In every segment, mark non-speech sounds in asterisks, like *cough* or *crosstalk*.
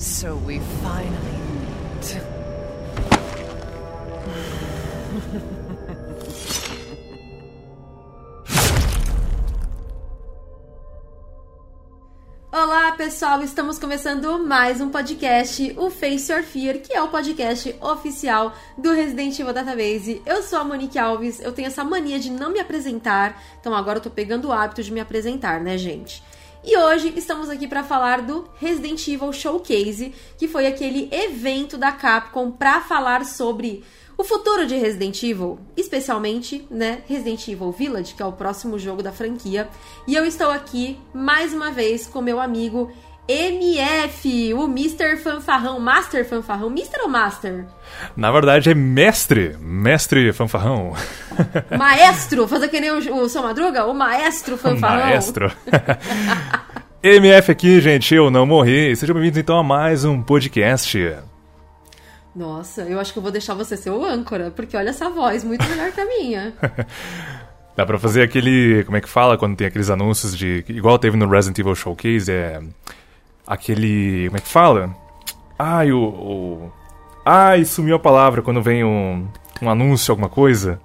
So we finally meet. Olá pessoal, estamos começando mais um podcast, o Face Your Fear, que é o podcast oficial do Resident Evil Database. Eu sou a Monique Alves, eu tenho essa mania de não me apresentar, então agora eu tô pegando o hábito de me apresentar, né, gente? E hoje estamos aqui para falar do Resident Evil Showcase, que foi aquele evento da Capcom para falar sobre o futuro de Resident Evil, especialmente, né, Resident Evil Village, que é o próximo jogo da franquia. E eu estou aqui mais uma vez com meu amigo MF, o Mr. Fanfarrão, Master Fanfarrão, Mr. ou Master? Na verdade é mestre, mestre fanfarrão. *laughs* Maestro, fazer que nem o, o seu Madruga, o Maestro Fanfarrão. Maestro. *laughs* MF aqui, gente, eu não morri. Sejam bem-vindos então a mais um podcast. Nossa, eu acho que eu vou deixar você ser o âncora, porque olha essa voz, muito melhor que a minha. *laughs* Dá pra fazer aquele. Como é que fala quando tem aqueles anúncios de. Igual teve no Resident Evil Showcase, é. Aquele. Como é que fala? Ai, o. o ai, sumiu a palavra quando vem um, um anúncio, alguma coisa.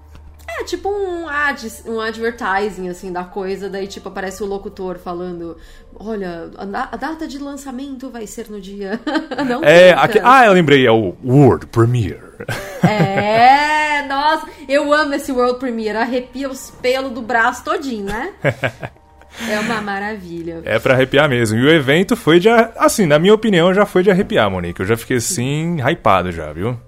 É tipo um ad, um advertising, assim, da coisa, daí tipo aparece o locutor falando: Olha, a, data de lançamento vai ser no dia. *laughs* Não É, aqui, ah, eu lembrei, é o World Premiere. É, nossa, eu amo esse World Premiere, arrepia os pelos do braço todinho, né? *laughs* É uma maravilha. É pra arrepiar mesmo. E o evento foi de. Assim, na minha opinião, já foi de arrepiar, Monique. Eu já fiquei assim, hypado já, viu?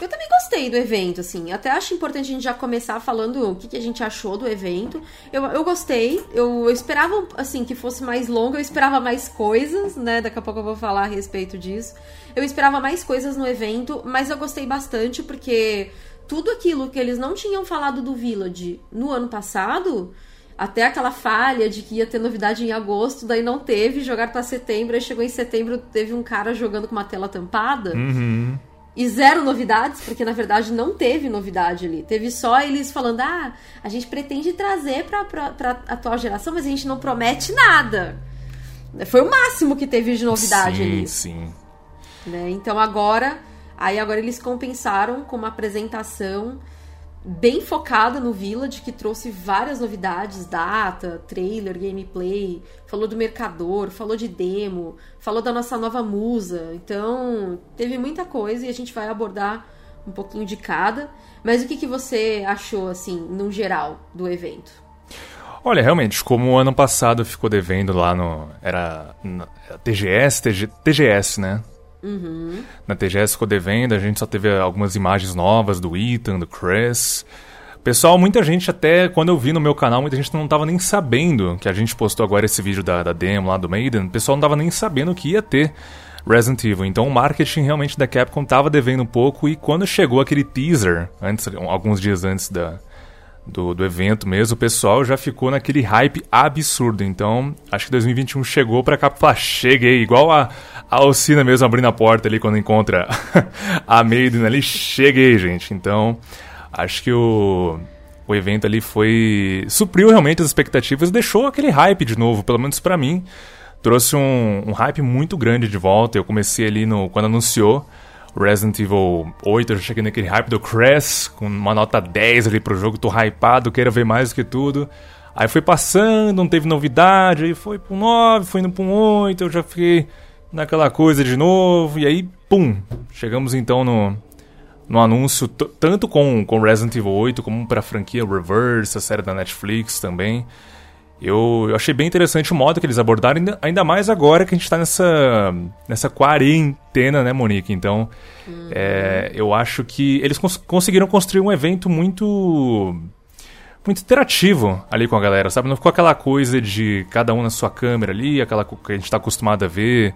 Eu também gostei do evento, assim. Até acho importante a gente já começar falando o que, que a gente achou do evento. Eu, eu gostei. Eu, eu esperava, assim, que fosse mais longo. Eu esperava mais coisas, né? Daqui a pouco eu vou falar a respeito disso. Eu esperava mais coisas no evento, mas eu gostei bastante porque tudo aquilo que eles não tinham falado do Village no ano passado até aquela falha de que ia ter novidade em agosto, daí não teve, jogaram pra setembro, aí chegou em setembro, teve um cara jogando com uma tela tampada. Uhum. E zero novidades, porque na verdade não teve novidade ali. Teve só eles falando: ah, a gente pretende trazer pra, pra, pra atual geração, mas a gente não promete nada. Foi o máximo que teve de novidade sim, ali. Sim, Né? Então agora, aí agora eles compensaram com uma apresentação bem focada no Village, que trouxe várias novidades, data, trailer, gameplay, falou do mercador, falou de demo, falou da nossa nova musa. Então, teve muita coisa e a gente vai abordar um pouquinho de cada. Mas o que, que você achou, assim, no geral, do evento? Olha, realmente, como o ano passado ficou devendo lá no. Era. na- TGS, TG, TGS, né? Uhum. Na TGS ficou devendo, a gente só teve algumas imagens novas do Ethan, do Chris. Pessoal, muita gente até, quando eu vi no meu canal, muita gente não tava nem sabendo que a gente postou agora esse vídeo da, da demo lá do Maiden, o pessoal não tava nem sabendo que ia ter Resident Evil. Então o marketing realmente da Capcom tava devendo um pouco e quando chegou aquele teaser, antes, alguns dias antes da, do, do evento mesmo, o pessoal já ficou naquele hype absurdo. Então, acho que 2021 chegou pra cá, falar, cheguei, igual a, a Alcina mesmo abrindo a porta ali quando encontra *laughs* a Maiden ali, cheguei, gente. Então, acho que o, o evento ali foi. supriu realmente as expectativas deixou aquele hype de novo, pelo menos pra mim. Trouxe um, um hype muito grande de volta. Eu comecei ali no. quando anunciou. Resident Evil 8, eu já cheguei naquele hype do Crash, com uma nota 10 ali pro jogo, tô hypado, quero ver mais do que tudo. Aí foi passando, não teve novidade, aí foi pro 9, foi indo pro 8, eu já fiquei naquela coisa de novo, e aí, pum, chegamos então no, no anúncio, tanto com, com Resident Evil 8, como pra franquia Reverse, a série da Netflix também. Eu, eu achei bem interessante o modo que eles abordaram, ainda, mais agora que a gente tá nessa, nessa quarentena, né, Monique? Então, é, eu acho que eles cons- conseguiram construir um evento muito muito interativo ali com a galera, sabe? Não ficou aquela coisa de cada um na sua câmera ali, aquela que a gente está acostumado a ver,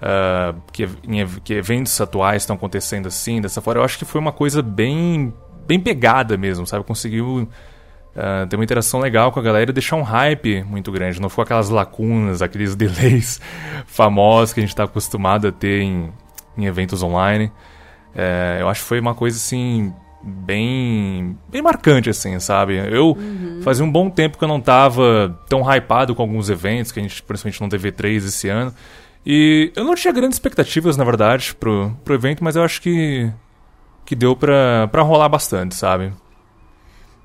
ah, que, que eventos atuais estão acontecendo assim, dessa forma. Eu acho que foi uma coisa bem, bem pegada mesmo, sabe? Conseguiu ah, ter uma interação legal com a galera e deixar um hype muito grande. Não ficou aquelas lacunas, aqueles *laughs* delays famosos que a gente está acostumado a ter em, em eventos online. É, eu acho que foi uma coisa assim bem bem marcante assim, sabe? Eu fazia um bom tempo que eu não tava tão hypado com alguns eventos que a gente principalmente não teve três esse ano. E eu não tinha grandes expectativas, na verdade, pro, pro evento, mas eu acho que, que deu pra, pra rolar bastante, sabe?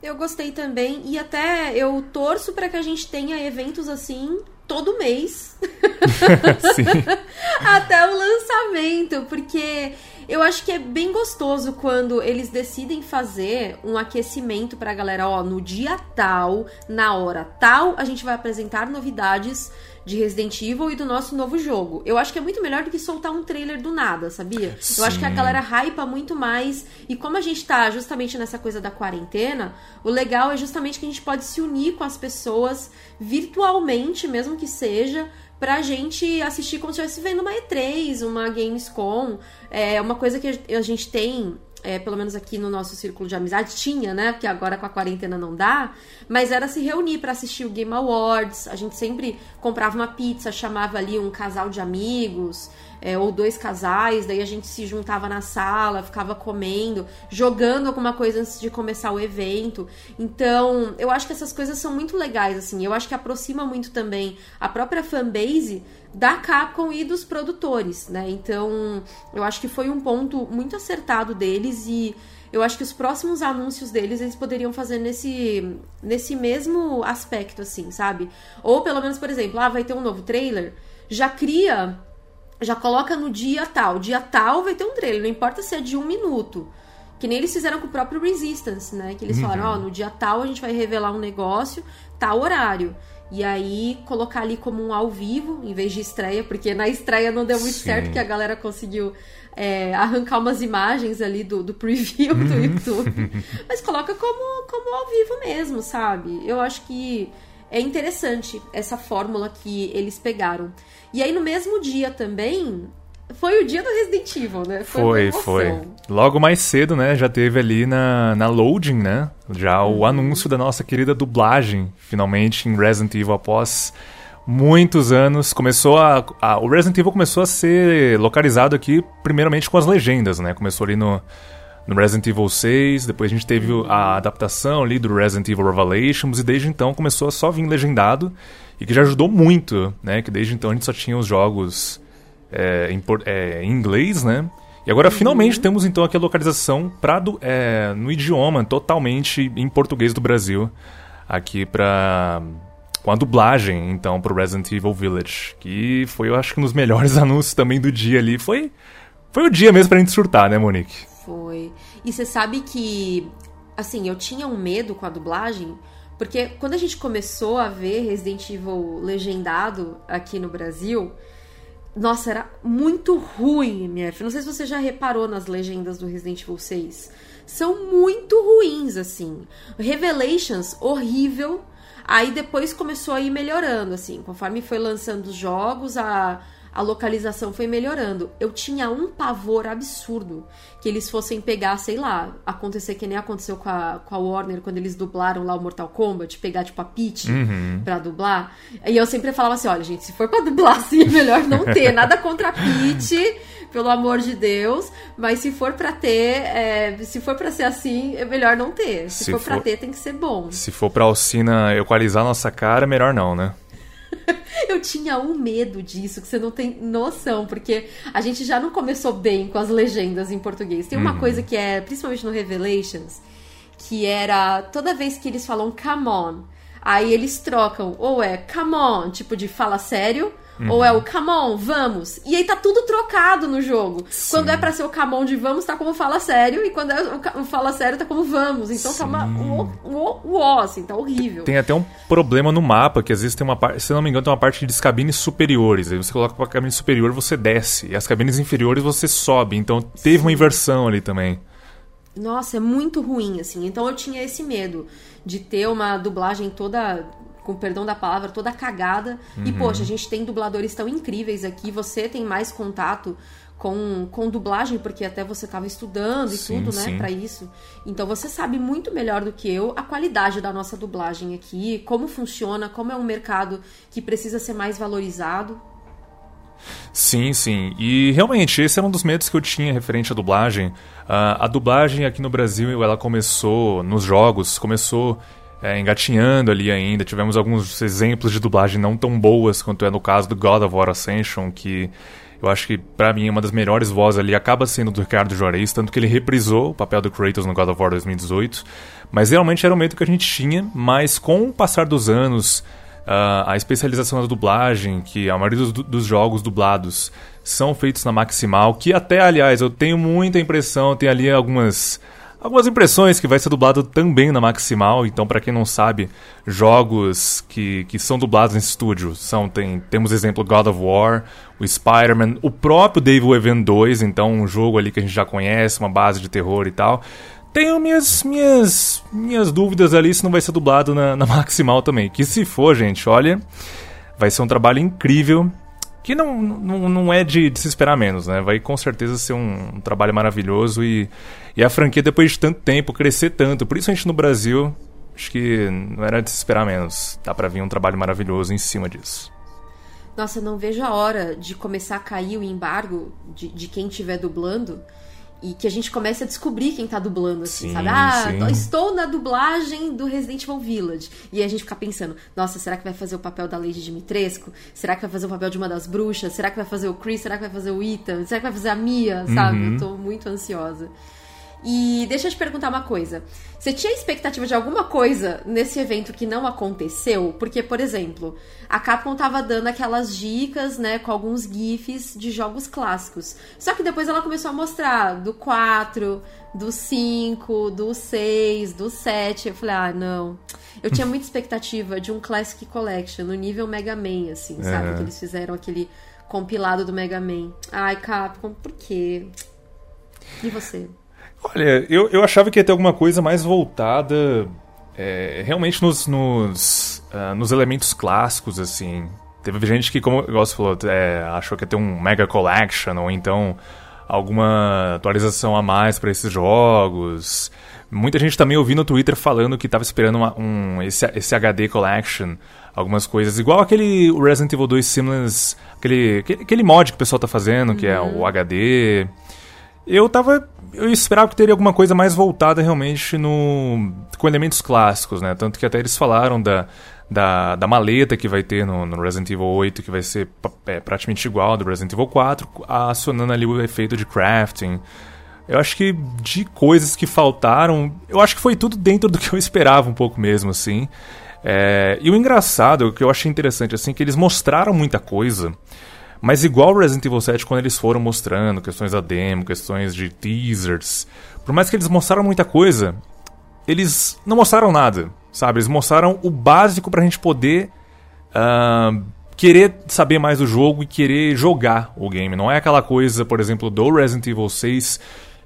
Eu gostei também e até eu torço para que a gente tenha eventos assim todo mês. *laughs* *laughs* até o lançamento, porque eu acho que é bem gostoso quando eles decidem fazer um aquecimento pra galera, ó, no dia tal, na hora tal, a gente vai apresentar novidades de Resident Evil e do nosso novo jogo. Eu acho que é muito melhor do que soltar um trailer do nada, sabia? Sim. Eu acho que a galera hypa muito mais. E como a gente tá justamente nessa coisa da quarentena, o legal é justamente que a gente pode se unir com as pessoas virtualmente, mesmo que seja, pra gente assistir como se estivesse vendo uma E3, uma Gamescom. É uma coisa que a gente tem é, pelo menos aqui no nosso círculo de amizade, tinha, né? Porque agora com a quarentena não dá, mas era se reunir para assistir o Game Awards. A gente sempre comprava uma pizza, chamava ali um casal de amigos, é, ou dois casais, daí a gente se juntava na sala, ficava comendo, jogando alguma coisa antes de começar o evento. Então, eu acho que essas coisas são muito legais, assim. Eu acho que aproxima muito também a própria fanbase da Capcom e dos produtores, né? Então, eu acho que foi um ponto muito acertado deles e eu acho que os próximos anúncios deles eles poderiam fazer nesse nesse mesmo aspecto assim, sabe? Ou pelo menos, por exemplo, ah, vai ter um novo trailer, já cria, já coloca no dia tal, dia tal vai ter um trailer, não importa se é de um minuto. Que nem eles fizeram com o próprio Resistance, né? Que eles falaram, ó, oh, no dia tal a gente vai revelar um negócio, tal horário. E aí colocar ali como um ao vivo, em vez de estreia, porque na estreia não deu muito Sim. certo, que a galera conseguiu é, arrancar umas imagens ali do, do preview do YouTube. Mas coloca como, como ao vivo mesmo, sabe? Eu acho que é interessante essa fórmula que eles pegaram. E aí no mesmo dia também, foi o dia do Resident Evil, né? Foi, foi. Logo mais cedo, né? Já teve ali na, na loading, né? Já o Uhum. anúncio da nossa querida dublagem, finalmente, em Resident Evil após muitos anos. Começou a, a- O Resident Evil começou a ser localizado aqui, primeiramente com as legendas, né? Começou ali no, no Resident Evil 6, depois a gente teve a adaptação ali do Resident Evil Revelations, e desde então começou a só vir legendado, e que já ajudou muito, né? Que desde então a gente só tinha os jogos é, em, é, em inglês, né? E agora finalmente temos então aqui a localização pra do, é, no idioma totalmente em português do Brasil, aqui pra com a dublagem então pro Resident Evil Village, que foi eu acho que um dos melhores *laughs* anúncios também do dia ali, foi foi o dia mesmo pra gente surtar, né, Monique? Foi. E você sabe que, assim, eu tinha um medo com a dublagem, porque quando a gente começou a ver Resident Evil legendado aqui no Brasil, nossa, era muito ruim, MF. Não sei se você já reparou nas legendas do Resident Evil 6. São muito ruins, assim. Revelations, horrível. Aí depois começou a ir melhorando, assim. Conforme foi lançando os jogos, a, a localização foi melhorando. Eu tinha um pavor absurdo que eles fossem pegar, sei lá, acontecer que nem aconteceu com a, com a Warner quando eles dublaram lá o Mortal Kombat, pegar tipo a Peach pra dublar. E eu sempre falava assim: olha, gente, se for pra dublar assim, é *laughs* melhor não ter. Nada contra a Peach, pelo amor de Deus. Mas se for pra ter, é, se for pra ser assim, é melhor não ter. Se, Se for, pra for- ter, tem que ser bom. Se for pra Alcina equalizar nossa cara, melhor não, né? *laughs* Eu tinha um medo disso, que você não tem noção, porque a gente já não começou bem com as legendas em português. Tem uma coisa que é, principalmente no Revelations, que era toda vez que eles falam come on, aí eles trocam, ou é come on, tipo de fala sério, ou é o come on, vamos. E aí tá tudo trocado no jogo. Quando é pra ser o come on de vamos, tá como fala sério, e quando é o fala sério, tá como vamos. Então tá uma, um, um, um, ó, assim, tá horrível. Tem até um problema no mapa, que às vezes tem uma parte, se eu não me engano, tem uma parte de cabines superiores. Aí você coloca pra cabine superior, você desce. E as cabines inferiores você sobe. Então teve uma inversão ali também. Nossa, é muito ruim, assim. Então eu tinha esse medo de ter uma dublagem toda, com perdão da palavra, toda cagada. E, Uhum. poxa, a gente tem dubladores tão incríveis aqui, você tem mais contato com, com dublagem, porque até você tava estudando e Sim, tudo, né, pra isso. Então você sabe muito melhor do que eu a qualidade da nossa dublagem aqui, como funciona, como é um mercado que precisa ser mais valorizado. Sim, sim. E realmente, esse era um dos medos que eu tinha referente à dublagem. Ah, a dublagem aqui no Brasil, ela começou nos jogos, começou é, engatinhando ali ainda. Tivemos alguns exemplos de dublagem não tão boas quanto é no caso do God of War Ascension, que eu acho que, para mim, uma das melhores vozes ali acaba sendo do Ricardo Juarez, tanto que ele reprisou o papel do Kratos no God of War 2018. Mas realmente era o medo que a gente tinha, mas com o passar dos anos, uh, a especialização da dublagem, que a maioria dos, dos, jogos dublados são feitos na Maximal, que até, aliás, eu tenho muita impressão, tem ali algumas algumas impressões que vai ser dublado também na Maximal. Então, para quem não sabe, jogos que, que são dublados nesse estúdio são tem temos exemplo God of War, o Spider-Man, o próprio Devil Even 2, então um jogo ali que a gente já conhece, uma base de terror e tal. Tenho minhas minhas minhas dúvidas ali se não vai ser dublado na, na Maximal também. Que se for, gente, olha, vai ser um trabalho incrível que não, não, não é de, de, se esperar menos, né? Vai com certeza ser um, um, trabalho maravilhoso e, e a franquia, depois de tanto tempo, crescer tanto, principalmente no Brasil, acho que não era de se esperar menos. Dá pra vir um trabalho maravilhoso em cima disso. Nossa, não vejo a hora de começar a cair o embargo de, de quem estiver dublando e que a gente comece a descobrir quem tá dublando, assim, sim, sabe? Ah, sim. estou na dublagem do Resident Evil Village. E a gente fica pensando, nossa, será que vai fazer o papel da Lady Dimitrescu? Será que vai fazer o papel de uma das bruxas? Será que vai fazer o Chris? Será que vai fazer o Ethan? Será que vai fazer a Mia? Sabe? Uhum. Eu tô muito ansiosa. E deixa eu te perguntar uma coisa. Você tinha expectativa de alguma coisa nesse evento que não aconteceu? Porque, por exemplo, a Capcom tava dando aquelas dicas, né, com alguns GIFs de jogos clássicos. Só que depois ela começou a mostrar do 4, do 5, do 6, do 7. Eu falei, ah, não. Eu tinha muita expectativa de um Classic Collection no nível Mega Man, assim, sabe? É. Que eles fizeram aquele compilado do Mega Man. Ai, Capcom, por quê? E você? Olha, eu, eu achava que ia ter alguma coisa mais voltada é, realmente nos, nos, uh, nos, elementos clássicos, assim. Teve gente que, como você falou, é, achou que ia ter um Mega Collection, ou então alguma atualização a mais para esses jogos. Muita gente também ouviu no Twitter falando que estava esperando uma, um, esse, esse HD Collection, algumas coisas. Igual aquele Resident Evil 2 Seamless, aquele, aquele, aquele mod que o pessoal está fazendo, uhum. que é o HD. Eu tava eu esperava que teria alguma coisa mais voltada realmente no com elementos clássicos, né? Tanto que até eles falaram da, da, da maleta que vai ter no, no Resident Evil 8, que vai ser é, praticamente igual ao do Resident Evil 4, acionando ali o efeito de crafting. Eu acho que de coisas que faltaram, eu acho que foi tudo dentro do que eu esperava um pouco mesmo, assim. É, e o engraçado, o que eu achei interessante, assim, que eles mostraram muita coisa, mas igual Resident Evil 7, quando eles foram mostrando questões da demo, questões de teasers, por mais que eles mostraram muita coisa, eles não mostraram nada, sabe? Eles mostraram o básico pra gente poder uh, querer saber mais do jogo e querer jogar o game. Não é aquela coisa, por exemplo, do Resident Evil 6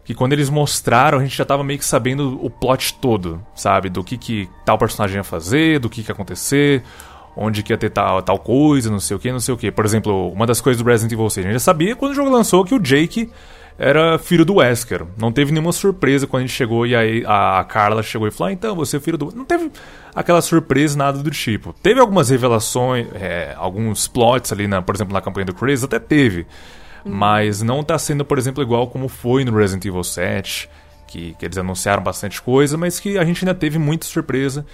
que quando eles mostraram a gente já tava meio que sabendo o plot todo, sabe? Do que, que tal personagem ia fazer, do que, que ia acontecer, onde que ia ter tal, tal coisa, não sei o que, não sei o que. Por exemplo, uma das coisas do Resident Evil 6, a gente já sabia quando o jogo lançou que o Jake era filho do Wesker. Não teve nenhuma surpresa quando a gente chegou e aí a Carla chegou e falou: ah, então, você é filho do. Não teve aquela surpresa, nada do tipo. Teve algumas revelações, é, alguns plots ali, na, por exemplo, na campanha do Chris, até teve. Hum. Mas não tá sendo, por exemplo, igual como foi no Resident Evil 7, que, que eles anunciaram bastante coisa, mas que a gente ainda teve muita surpresa.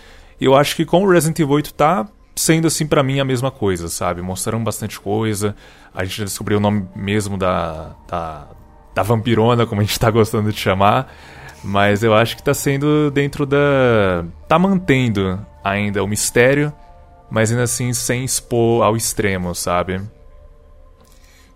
E eu acho que com o Resident Evil 8 tá sendo assim para mim a mesma coisa, sabe? Mostraram bastante coisa. A gente descobriu o nome mesmo da, da, da vampirona, como a gente tá gostando de chamar. Mas eu acho que tá sendo dentro da. tá mantendo ainda o mistério, mas ainda assim sem expor ao extremo, sabe?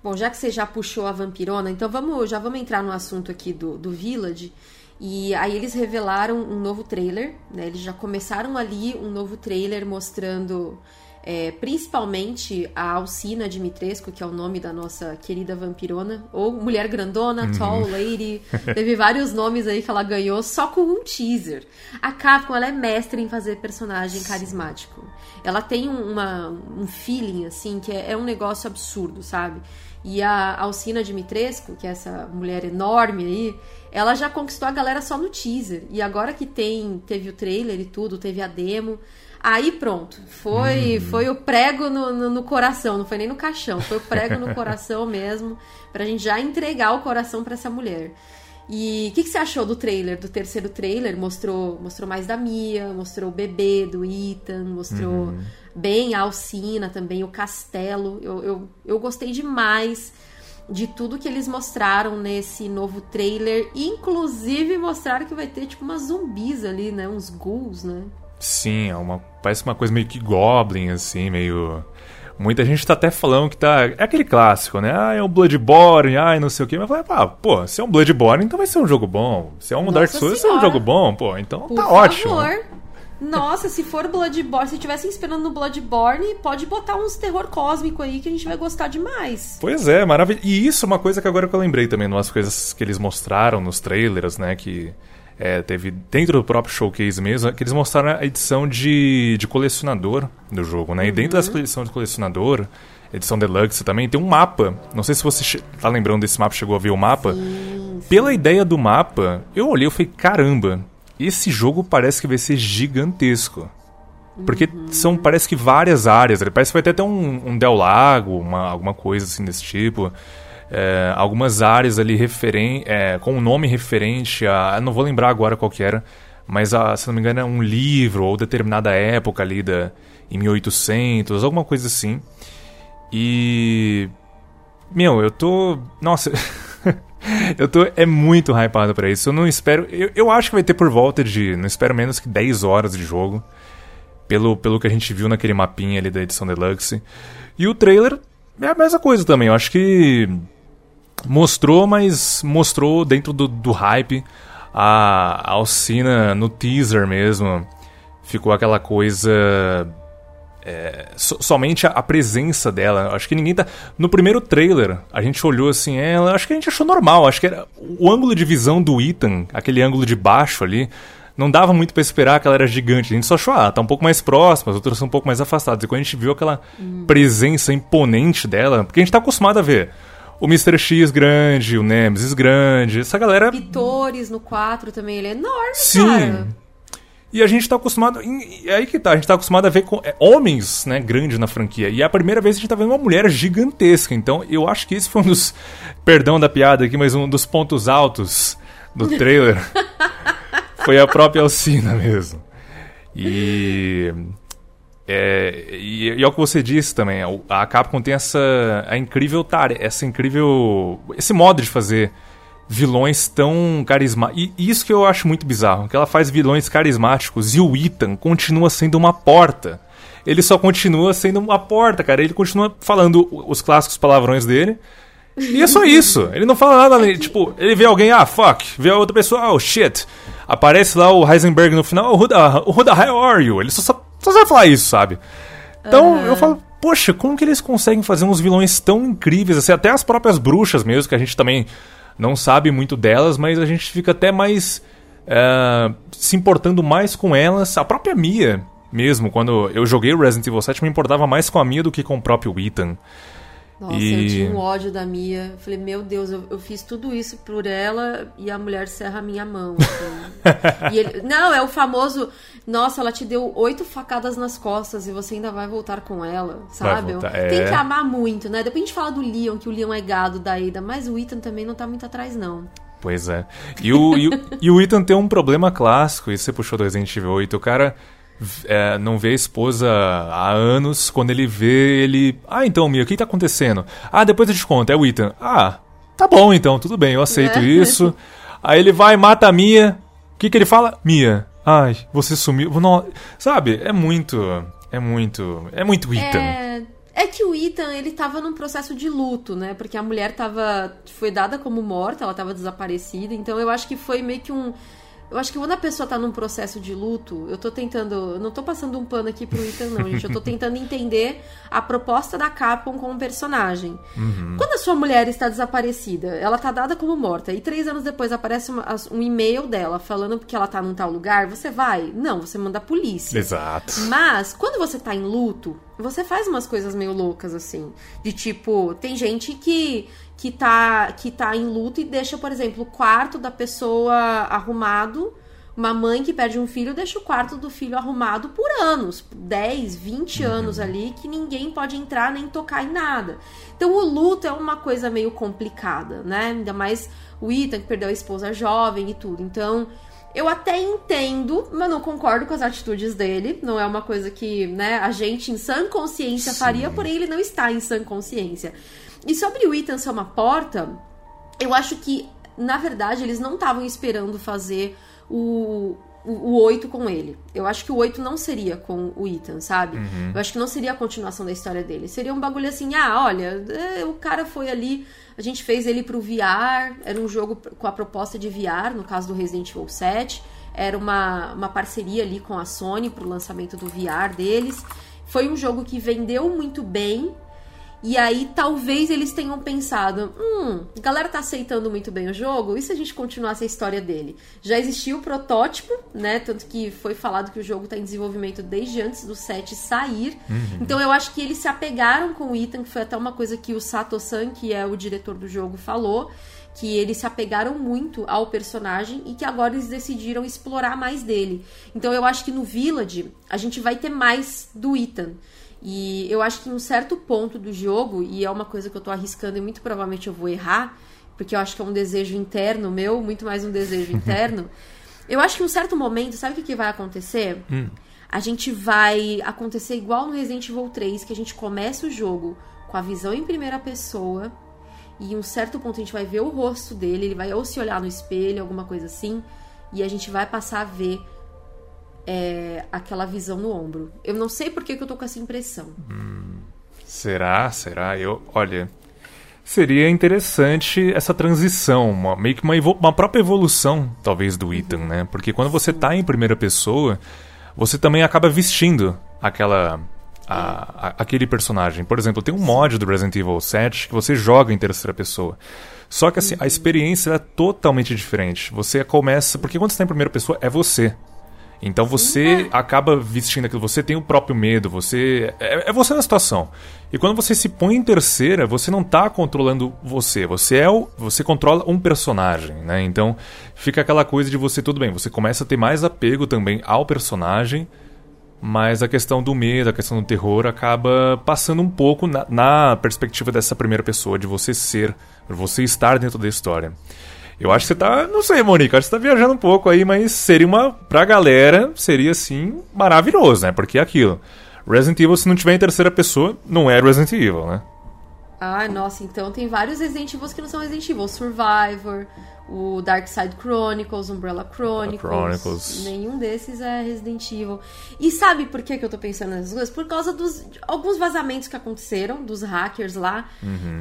Bom, já que você já puxou a vampirona, então vamos, já vamos entrar no assunto aqui do, do Village. E aí eles revelaram um novo trailer, né? Eles já começaram ali um novo trailer mostrando é, principalmente a Alcina Dimitrescu, que é o nome da nossa querida vampirona, ou Mulher Grandona, uhum. Tall Lady. *laughs* Teve vários nomes aí que ela ganhou só com um teaser. A Capcom ela é mestre em fazer personagem carismático. Ela tem uma, um feeling, assim, que é, é um negócio absurdo, sabe? E a Alcina Dimitrescu, que é essa mulher enorme aí, ela já conquistou a galera só no teaser. E agora que tem, teve o trailer e tudo, teve a demo. Aí pronto, foi uhum. foi o prego no, no, no, coração, não foi nem no caixão, foi o prego no *laughs* coração mesmo, pra gente já entregar o coração para essa mulher. E o que, que, você achou do trailer, do terceiro trailer? Mostrou, mostrou mais da Mia, mostrou o bebê do Ethan, mostrou uhum. bem a Alcina também, o castelo. Eu, eu, eu gostei demais de tudo que eles mostraram nesse novo trailer. Inclusive mostraram que vai ter tipo umas zumbis ali, né? Uns ghouls, né? Sim, é uma, parece uma coisa meio que Goblin, assim, meio Muita gente tá até falando que tá. É aquele clássico, né? Ah, é um Bloodborne, ai, não sei o quê. Mas vai, ah, pô, se é um Bloodborne, então vai ser um jogo bom. Se é um Nossa Dark Souls, vai ser um jogo bom, pô. Então Por tá favor. ótimo. Nossa, se for Bloodborne, se estivessem esperando no Bloodborne, pode botar uns terror cósmico aí que a gente vai gostar demais. Pois é, maravilhoso. E isso é uma coisa que agora que eu lembrei também, umas coisas que eles mostraram nos trailers, né? Que é, teve dentro do próprio showcase mesmo, que eles mostraram a edição de, de colecionador do jogo, né? Uhum. E dentro dessa edição de colecionador, edição deluxe também, tem um mapa. Não sei se você tá lembrando desse mapa, chegou a ver o mapa. Sim, sim. Pela ideia do mapa, eu olhei e falei, caramba, esse jogo parece que vai ser gigantesco. Porque uhum. são, parece que várias áreas. Parece que vai ter até um, um Del Lago, uma, alguma coisa assim desse tipo é, algumas áreas ali referen é, com um nome referente a. Não vou lembrar agora qual que era, mas a, se não me engano é um livro ou determinada época ali da, em 1800, alguma coisa assim. E. Meu, eu tô. Nossa. *laughs* eu tô é muito hypado para isso. Eu não espero. Eu, eu acho que vai ter por volta de. Não espero menos que 10 horas de jogo. Pelo, pelo que a gente viu naquele mapinha ali da edição Deluxe. E o trailer é a mesma coisa também. Eu acho que mostrou, mas mostrou dentro do, do hype. A, Alcina no teaser mesmo ficou aquela coisa. É, so, somente a, a, presença dela. Acho que ninguém tá. No primeiro trailer, a gente olhou assim, ela. Acho que a gente achou normal. Acho que era o ângulo de visão do Ethan, aquele ângulo de baixo ali. Não dava muito para esperar que ela era gigante. A gente só achou, ah, tá um pouco mais próxima, as outras são um pouco mais afastadas. E quando a gente viu aquela hum. presença imponente dela, porque a gente tá acostumado a ver o Mr. X grande, o Nemesis grande, essa galera. Vitores no 4 também, ele é enorme, Sim. cara. E a gente tá acostumado. E aí que tá, a gente tá acostumado a ver com, é, homens, né, grandes na franquia. E é a primeira vez que a gente tá vendo uma mulher gigantesca. Então, eu acho que esse foi um dos. *laughs* Perdão da piada aqui, mas um dos pontos altos do trailer. *laughs* foi a própria Alcina mesmo. E é, e, e é o que você disse também, a Capcom tem essa a incrível tarefa, essa incrível esse modo de fazer vilões tão carismáticos. E isso que eu acho muito bizarro, que ela faz vilões carismáticos e o Ethan continua sendo uma porta. Ele só continua sendo uma porta, cara. Ele continua falando os clássicos palavrões dele. E é só isso. Ele não fala nada. Tipo, ele vê alguém, ah, fuck. Vê a outra pessoa, oh, shit. Aparece lá o Heisenberg no final, oh, who the, who the hell are you? Ele só, só só vai falar isso, sabe? Então uhum. eu falo, poxa, como que eles conseguem fazer uns vilões tão incríveis, assim, até as próprias bruxas mesmo, que a gente também não sabe muito delas, mas a gente fica até mais uh, se importando mais com elas. A própria Mia mesmo, quando eu joguei o Resident Evil 7, me importava mais com a Mia do que com o próprio Ethan. Nossa, e... eu tinha um ódio da Mia. falei, meu Deus, eu, eu, fiz tudo isso por ela e a mulher serra a minha mão. Assim. *laughs* ele... Não, é o famoso. Nossa, ela te deu oito facadas nas costas e você ainda vai voltar com ela, sabe? É... Tem que amar muito, né? Depois a gente fala do Leon, que o Leon é gado da Ada, mas o Ethan também não tá muito atrás, não. Pois é. E o, e, o, e o Ethan tem um problema clássico, e você puxou do Resident Evil 8. O cara é, não vê a esposa há anos, quando ele vê, ele. Ah, então, Mia, o que tá acontecendo? Ah, depois eu te conto, é o Ethan. Ah, tá bom então, tudo bem, eu aceito é. isso. Aí ele vai, mata a Mia. O que, que ele fala? Mia, ai, você sumiu. Não, sabe, é muito. É muito. É muito Ethan. É... É que o Ethan, ele tava num processo de luto, né? Porque a mulher tava. Foi dada como morta, ela tava desaparecida. Então eu acho que foi meio que um eu acho que quando a pessoa tá num processo de luto, eu tô tentando. Eu não tô passando um pano aqui pro Ethan, não, gente. Eu tô tentando entender a proposta da Capcom como personagem. Uhum. Quando a sua mulher está desaparecida, ela tá dada como morta, e três anos depois aparece uma, um e-mail dela falando que ela tá num tal lugar, você vai? Não, você manda a polícia. Exato. Mas, quando você tá em luto, você faz umas coisas meio loucas, assim. De tipo, tem gente que que tá, que tá em luto e deixa, por exemplo, o quarto da pessoa arrumado, Uma mãe que perde um filho deixa o quarto do filho arrumado por anos 10, 20 Uhum. anos ali que ninguém pode entrar nem tocar em nada. Então o luto é uma coisa meio complicada, né? Ainda mais o Ethan que perdeu a esposa jovem e tudo. Então eu até entendo, mas não concordo com as atitudes dele. Não é uma coisa que, né, a gente em sã consciência faria, porém ele não está em sã consciência. E sobre o Ethan ser uma porta, eu acho que, na verdade, eles não estavam esperando fazer o, o, o 8 com ele. Eu acho que o 8 não seria com o Ethan, sabe? Eu acho que não seria a continuação da história dele. Seria um bagulho assim, ah, olha, é, o cara foi ali, a gente fez ele pro VR, era um jogo com a proposta de VR, no caso do Resident Evil 7. Era uma, uma parceria ali com a Sony pro lançamento do VR deles. Foi um jogo que vendeu muito bem, e aí talvez eles tenham pensado, hum, a galera tá aceitando muito bem o jogo, e se a gente continuasse a história dele? Já existia o protótipo, né? Tanto que foi falado que o jogo tá em desenvolvimento desde antes do 7 sair. Então eu acho que eles se apegaram com o Ethan, que foi até uma coisa que o Sato-san, que é o diretor do jogo, falou. Que eles se apegaram muito ao personagem e que agora eles decidiram explorar mais dele. Então eu acho que no Village a gente vai ter mais do Ethan. E eu acho que em um certo ponto do jogo, e é uma coisa que eu tô arriscando e muito provavelmente eu vou errar, porque eu acho que é um desejo interno meu, muito mais um desejo *laughs* interno. Eu acho que em um certo momento, sabe o que, que vai acontecer? A gente vai acontecer igual no Resident Evil 3, que a gente começa o jogo com a visão em primeira pessoa, e em um certo ponto a gente vai ver o rosto dele, ele vai ou se olhar no espelho, alguma coisa assim, e a gente vai passar a ver é, aquela visão no ombro. Eu não sei por que, que eu tô com essa impressão. Será? Será? Eu, olha, seria interessante essa transição, uma- meio que uma, uma própria evolução, talvez, do Ethan, né? Porque quando você tá em primeira pessoa, você também acaba vestindo aquela. a- a- aquele personagem. Por exemplo, tem um mod do Resident Evil 7 que você joga em terceira pessoa. Só que assim, a experiência é totalmente diferente. Você começa. Porque quando você tá em primeira pessoa, é você. Então você acaba vestindo aquilo, você tem o próprio medo, você. É, é você na situação. E quando você se põe em terceira, você não tá controlando você. Você é o. Você controla um personagem, né? Então fica aquela coisa de você, tudo bem, você começa a ter mais apego também ao personagem. Mas a questão do medo, a questão do terror acaba passando um pouco na, na perspectiva dessa primeira pessoa, de você ser, você estar dentro da história. Eu acho que você tá. Não sei, Monique, acho que você tá viajando um pouco aí, mas seria uma. Pra galera, seria assim, maravilhoso, né? Porque é aquilo. Resident Evil, se não tiver em terceira pessoa, não é Resident Evil, né? Ah, nossa, então tem vários Resident Evil que não são Resident Evil. Survivor, o Dark Side Chronicles, Umbrella Chronicles. Chronicles. Nenhum desses é Resident Evil. E sabe por que, que eu tô pensando nessas coisas? Por causa dos alguns vazamentos que aconteceram, dos hackers lá.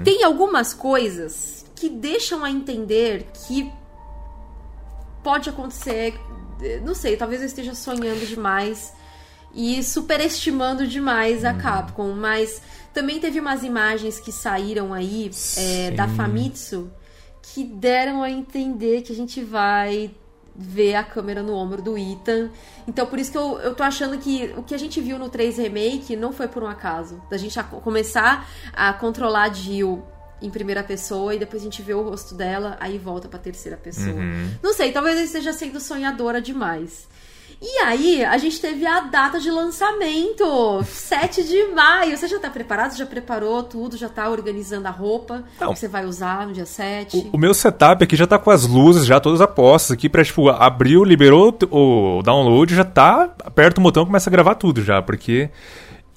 Tem algumas coisas que deixam a entender que pode acontecer. Não sei, talvez eu esteja sonhando demais e superestimando demais a Capcom, mas também teve umas imagens que saíram aí é, da. Famitsu que deram a entender que a gente vai ver a câmera no ombro do Ethan. Então por isso que eu, eu tô achando que o que a gente viu no 3 Remake não foi por um acaso. Da gente a- começar a controlar a Jill em primeira pessoa e depois a gente vê o rosto dela, aí volta pra terceira pessoa. Não sei, talvez eu esteja sendo sonhadora demais. E aí, a gente teve a data de lançamento, 7 de maio. Você já tá preparado? Já preparou tudo? Já tá organizando a roupa Não. que você vai usar no dia 7? O, o meu setup aqui já tá com as luzes, já todas apostas aqui pra, tipo, abriu, liberou o, download, já tá, aperta o botão e começa a gravar tudo já, porque...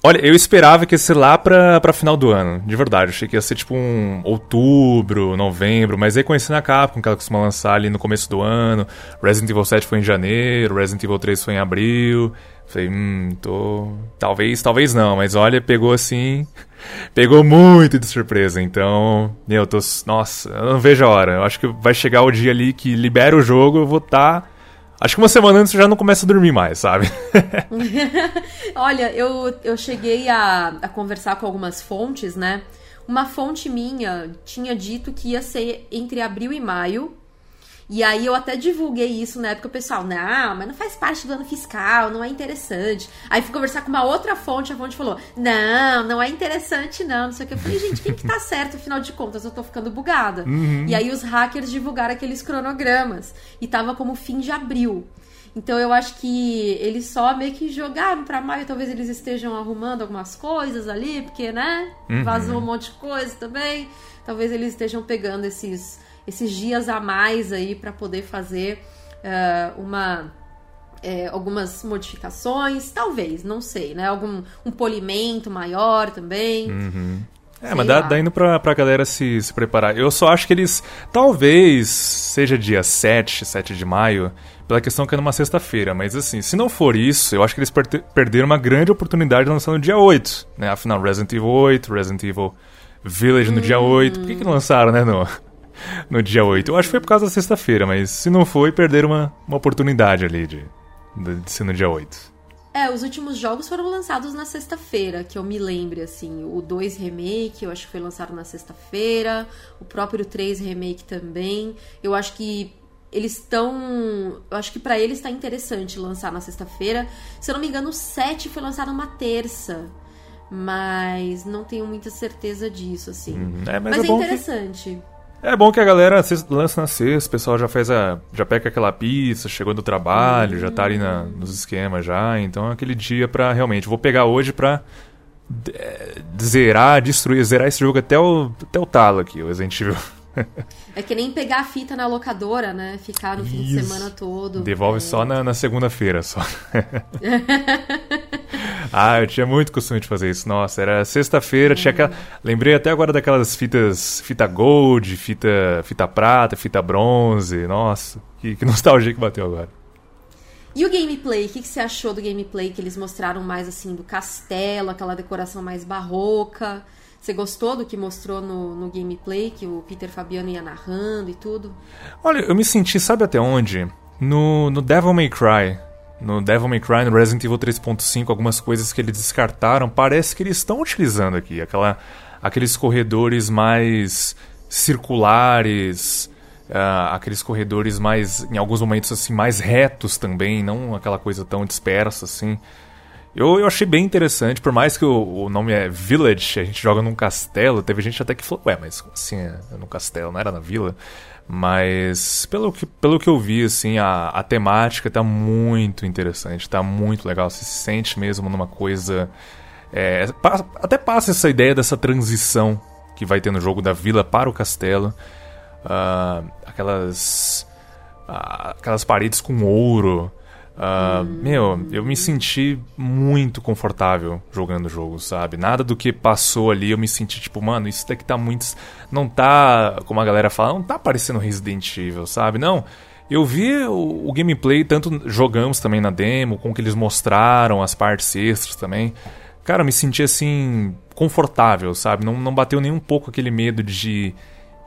Olha, eu esperava que ia ser lá pra, pra final do ano, de verdade. Eu achei que ia ser tipo um outubro, novembro, mas aí conhecendo a Capcom, que ela costuma lançar ali no começo do ano. Resident Evil 7 foi em janeiro, Resident Evil 3 foi em abril. Falei, hum, tô. Talvez, talvez não, mas olha, pegou assim. *laughs* Pegou muito de surpresa, então. Eu tô. Nossa, eu não vejo a hora. Eu acho que vai chegar o dia ali que libera o jogo, eu vou estar. Acho que uma semana antes eu já não começo a dormir mais, sabe? *laughs* Olha, eu, eu cheguei a, a conversar com algumas fontes, né? Uma fonte minha tinha dito que ia ser entre abril e maio. E aí eu até divulguei isso na época, o pessoal, não, mas não faz parte do ano fiscal, não é interessante. Aí fui conversar com uma outra fonte, a fonte falou, não, não é interessante não, não sei o que. Eu falei, gente, quem que tá certo, afinal de contas, eu tô ficando bugada. E aí os hackers divulgaram aqueles cronogramas, e tava como fim de abril. Então eu acho que eles só meio que jogaram pra maio, talvez eles estejam arrumando algumas coisas ali, porque, né? Uhum. Vazou um monte de coisa também. Talvez eles estejam pegando esses, esses dias a mais aí pra poder fazer eh, uma. eh, algumas modificações, talvez, não sei, né? Algum um polimento maior também. É, Sei mas dá, dá indo pra, pra galera se, se preparar. Eu só acho que eles. Talvez seja dia 7, 7 de maio, pela questão que é numa sexta-feira. Mas assim, se não for isso, eu acho que eles perte- perderam uma grande oportunidade lançando no dia 8. Né? Afinal, Resident Evil 8, Resident Evil Village no dia 8. Por que, que não lançaram, né? No, no dia 8? Eu acho que foi por causa da sexta-feira, mas se não foi, perderam uma, uma oportunidade ali de, de, de ser no dia 8. É, os últimos jogos foram lançados na sexta-feira, que eu me lembre, assim. O 2 Remake, eu acho que foi lançado na sexta-feira. O próprio 3 Remake também. Eu acho que eles estão. Eu acho que pra eles tá interessante lançar na sexta-feira. Se eu não me engano, o 7 foi lançado numa terça. Mas não tenho muita certeza disso, assim. É, mas, mas é é bom que- interessante. É bom que a galera lança na sexta, o pessoal já faz a. já pega aquela pizza, chegou do trabalho, já tá ali na- nos esquemas já, então é aquele dia pra realmente. Vou pegar hoje pra é, zerar, destruir, zerar esse jogo até o, até o talo aqui, o Resident Evil. É que nem pegar a fita na locadora, né? Ficar no fim de Isso. semana todo. Devolve É. só na, na segunda-feira só. *laughs* ah, eu tinha muito costume de fazer isso. Nossa, era sexta-feira, tinha aquela. Lembrei até agora daquelas fitas. Fita gold, fita, fita prata, fita bronze. Nossa, que, que nostalgia que bateu agora. E o gameplay, o que, que você achou do gameplay que eles mostraram mais assim do castelo, aquela decoração mais barroca? Você gostou do que mostrou no, no gameplay, que o Peter Fabiano ia narrando e tudo? Olha, eu me senti, sabe até onde? No, no Devil May Cry. No Devil May Cry, no Resident Evil 3.5, algumas coisas que eles descartaram, parece que eles estão utilizando aqui. Aquela, aqueles corredores mais circulares, ah, aqueles corredores mais, em alguns momentos, assim, mais retos também, não aquela coisa tão dispersa, assim. Eu, eu achei bem interessante, por mais que o, o nome é Village, a gente joga num castelo, teve gente até que falou, ué, mas como assim, é no castelo, não era na vila? Mas pelo que, pelo que eu vi, assim, a, a temática tá muito interessante, tá muito legal, você se sente mesmo numa coisa... é, até passa essa ideia dessa transição que vai ter no jogo da vila para o castelo. Ah, aquelas ah, aquelas paredes com ouro. Ah, Meu, eu me senti muito confortável jogando o jogo, sabe? Nada do que passou ali eu me senti tipo, mano, isso daqui tá muito. Não tá, como a galera fala, não tá parecendo Resident Evil, sabe? Não. Eu vi o, o gameplay, tanto jogamos também na demo, com que eles mostraram, as partes extras também. Cara, eu me senti assim, confortável, sabe? Não, não bateu nem um pouco aquele medo de.